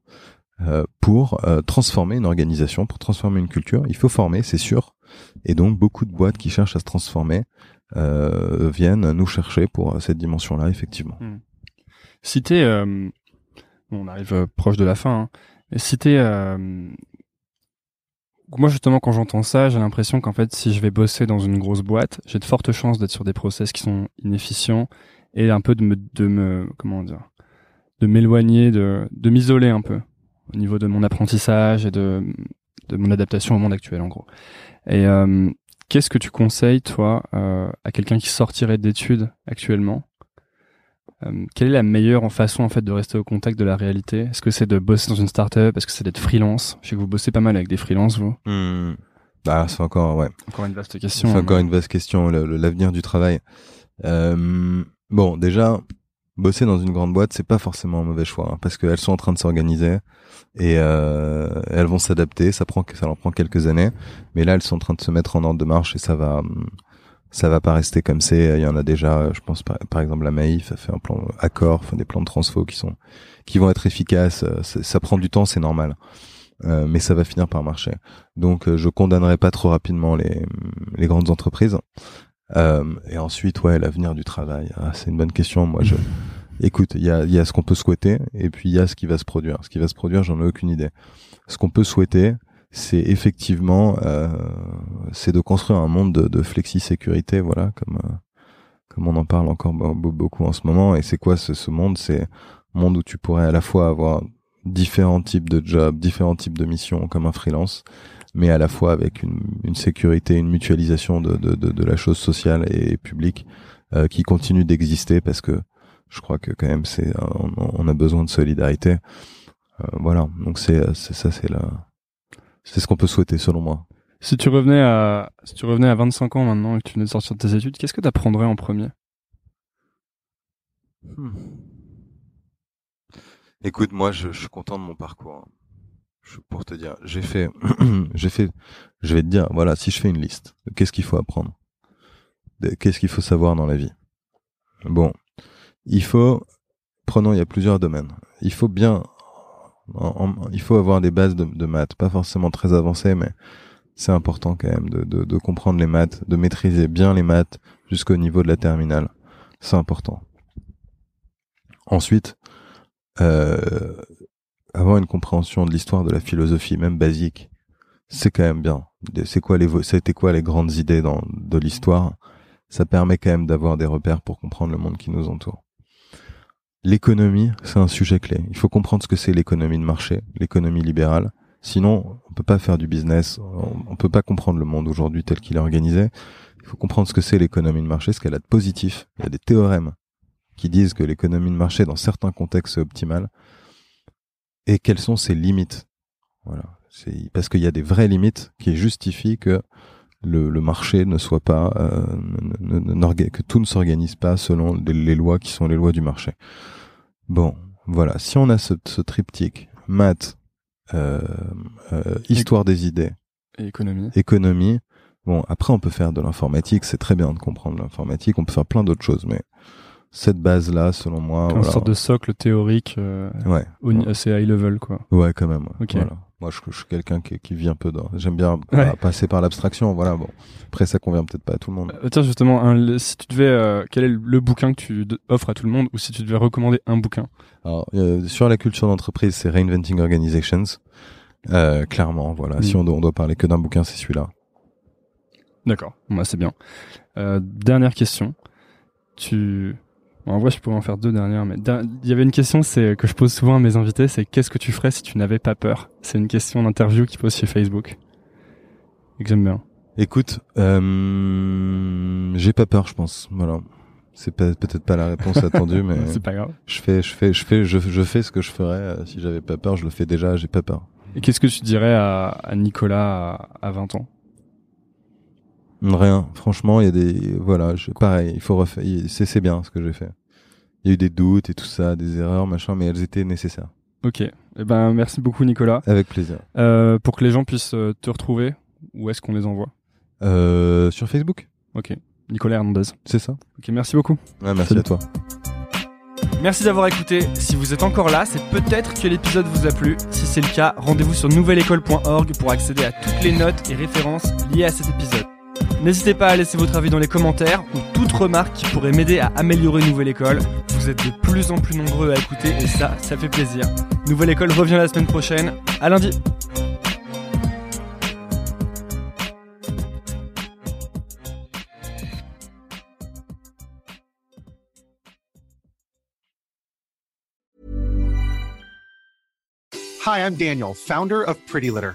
euh, pour euh, transformer une organisation pour transformer une culture. Il faut former c'est sûr. Et donc beaucoup de boîtes qui cherchent à se transformer euh, viennent nous chercher pour euh, cette dimension là effectivement
Si euh, bon, on arrive euh, proche de la fin, hein, si t'es, euh, moi justement quand j'entends ça, j'ai l'impression qu'en fait si je vais bosser dans une grosse boîte, j'ai de fortes chances d'être sur des process qui sont inefficients et un peu de me, de me, comment dire, de m'éloigner, de, de m'isoler un peu au niveau de mon apprentissage et de, de mon adaptation au monde actuel en gros. Et euh, qu'est-ce que tu conseilles toi à quelqu'un qui sortirait d'études actuellement euh, quelle est la meilleure façon en fait de rester au contact de la réalité? Est-ce que c'est de bosser dans une startup? Est-ce que c'est d'être freelance? Je sais que vous bossez pas mal avec des freelances, vous.
bah c'est encore ouais
Encore une vaste question.
C'est
hein,
encore
mais-
une vaste question, l'avenir du travail. Euh, bon, déjà, bosser dans une grande boîte, c'est pas forcément un mauvais choix, hein, parce qu'elles sont en train de s'organiser et euh, elles vont s'adapter. Ça prend, ça leur prend quelques années, mais là, elles sont en train de se mettre en ordre de marche et ça va, hum, ça va pas rester comme c'est. Il y en a déjà, je pense par, par exemple la Maïf a fait un plan accord, enfin des plans de transfo qui sont, qui vont être efficaces. Euh, Ça prend du temps, c'est normal. Euh, mais ça va finir par marcher. Donc euh, je condamnerai pas trop rapidement les, les grandes entreprises. Euh, et ensuite, ouais, l'avenir du travail, ah, c'est une bonne question. Moi, je, écoute, il y a, il y a ce qu'on peut souhaiter, et puis il y a ce qui va se produire. Ce qui va se produire, j'en ai aucune idée. Ce qu'on peut souhaiter, c'est effectivement, euh, c'est de construire un monde de, de flexi-sécurité, voilà, comme euh, comme on en parle encore be- be- beaucoup en ce moment. Et c'est quoi ce, ce monde? C'est un monde où tu pourrais à la fois avoir différents types de jobs, différents types de missions comme un freelance, mais à la fois avec une, une sécurité, une mutualisation de, de, de, de la chose sociale et publique euh, qui continue d'exister parce que je crois que quand même c'est on, on a besoin de solidarité. Euh, voilà, donc c'est ça c'est la c'est ce qu'on peut souhaiter selon moi.
Si tu revenais à, si tu revenais à 25 ans maintenant et que tu venais de sortir de tes études, qu'est-ce que tu apprendrais en premier?
Hmm. Écoute, moi, je, je suis content de mon parcours. hein. Je- pour te dire, j'ai fait, j'ai fait, je vais te dire, voilà, si je fais une liste, qu'est-ce qu'il faut apprendre, qu'est-ce qu'il faut savoir dans la vie? Bon, il faut, prenons, il y a plusieurs domaines. Il faut bien, il faut avoir des bases de, de maths, pas forcément très avancées, mais c'est important quand même de, comprendre les maths, de maîtriser bien les maths jusqu'au niveau de la terminale. C'est important. Ensuite, euh, avoir une compréhension de l'histoire de la philosophie, même basique, c'est quand même bien. C'est quoi les, c'était quoi les grandes idées de l'histoire? Ça permet quand même d'avoir des repères pour comprendre le monde qui nous entoure. L'économie, c'est un sujet clé. Il faut comprendre ce que c'est l'économie de marché, l'économie libérale. Sinon, on peut pas faire du business. On, on peut pas comprendre le monde aujourd'hui tel qu'il est organisé. Il faut comprendre ce que c'est l'économie de marché, ce qu'elle a de positif. Il y a des théorèmes qui disent que l'économie de marché, dans certains contextes, c'est optimal. Et quelles sont ses limites? Voilà. Parce qu'il y a des vraies limites qui justifient que le, le marché ne soit pas, euh, ne- que tout ne s'organise pas selon les, les lois qui sont les lois du marché. Bon, voilà. Si on a ce, ce triptyque, maths, euh, euh, histoire des idées,
Et économie.
économie. Bon, après, on peut faire de l'informatique, c'est très bien de comprendre l'informatique, on peut faire plein d'autres choses, mais cette base-là, selon moi,
Une
voilà.
sorte de socle théorique euh,
Ouais,
ni- assez high level, quoi.
ouais, quand même. ouais.
Ok.
Voilà. Moi, je, je suis quelqu'un qui, qui vit un peu dans. J'aime bien
Ouais.
passer par l'abstraction, voilà. Bon, après, ça convient peut-être pas à tout le monde.
Euh, tiens, justement, un- si tu devais, euh, quel est le, bouquin que tu offres à tout le monde, ou si tu devais recommander un bouquin?
Alors, euh, sur la culture d'entreprise, c'est Reinventing Organizations. Clairement, voilà.
Mm.
Si on doit, on doit parler que d'un bouquin, c'est celui-là.
D'accord, moi c'est bien. Dernière question. Tu, bon, en vrai, je pourrais en faire deux dernières, mais il y avait une question, c'est que je pose souvent à mes invités, c'est qu'est-ce que tu ferais si tu n'avais pas peur? C'est une question d'interview qui pose chez Facebook et que j'aime bien.
Écoute, euh, j'ai pas peur, je pense. Voilà. C'est peut-être pas la réponse attendue, mais
c'est pas grave.
je fais, je fais, je fais, je, je fais ce que je ferais euh, si j'avais pas peur. Je le fais déjà. J'ai pas peur.
Et qu'est-ce que tu dirais à, à Nicolas à, à 20 ans?
Rien. Franchement, il y a des, voilà, je, pareil. Il faut refaire. C'est, c'est bien ce que j'ai fait. Il y a eu des doutes et tout ça, des erreurs, machin, mais elles étaient nécessaires.
Ok. Eh ben, merci beaucoup Nicolas.
Avec plaisir.
Euh, pour que les gens puissent euh, te retrouver, où est-ce qu'on les envoie?
Euh, sur Facebook,
Ok. Nicolas Hernandez.
c'est ça.
Ok, merci beaucoup.
Ouais, merci
Salut.
à toi.
Merci d'avoir écouté. Si vous êtes encore là, c'est peut-être que l'épisode vous a plu. Si c'est le cas, rendez-vous sur nouvelleécole.org pour accéder à toutes les notes et références liées à cet épisode. N'hésitez pas à laisser votre avis dans les commentaires ou toute remarque qui pourrait m'aider à améliorer Nouvelle École. Vous êtes de plus en plus nombreux à écouter et ça, ça fait plaisir. Nouvelle École revient la semaine prochaine. À lundi.
Hi, I'm Daniel, founder of Pretty Litter.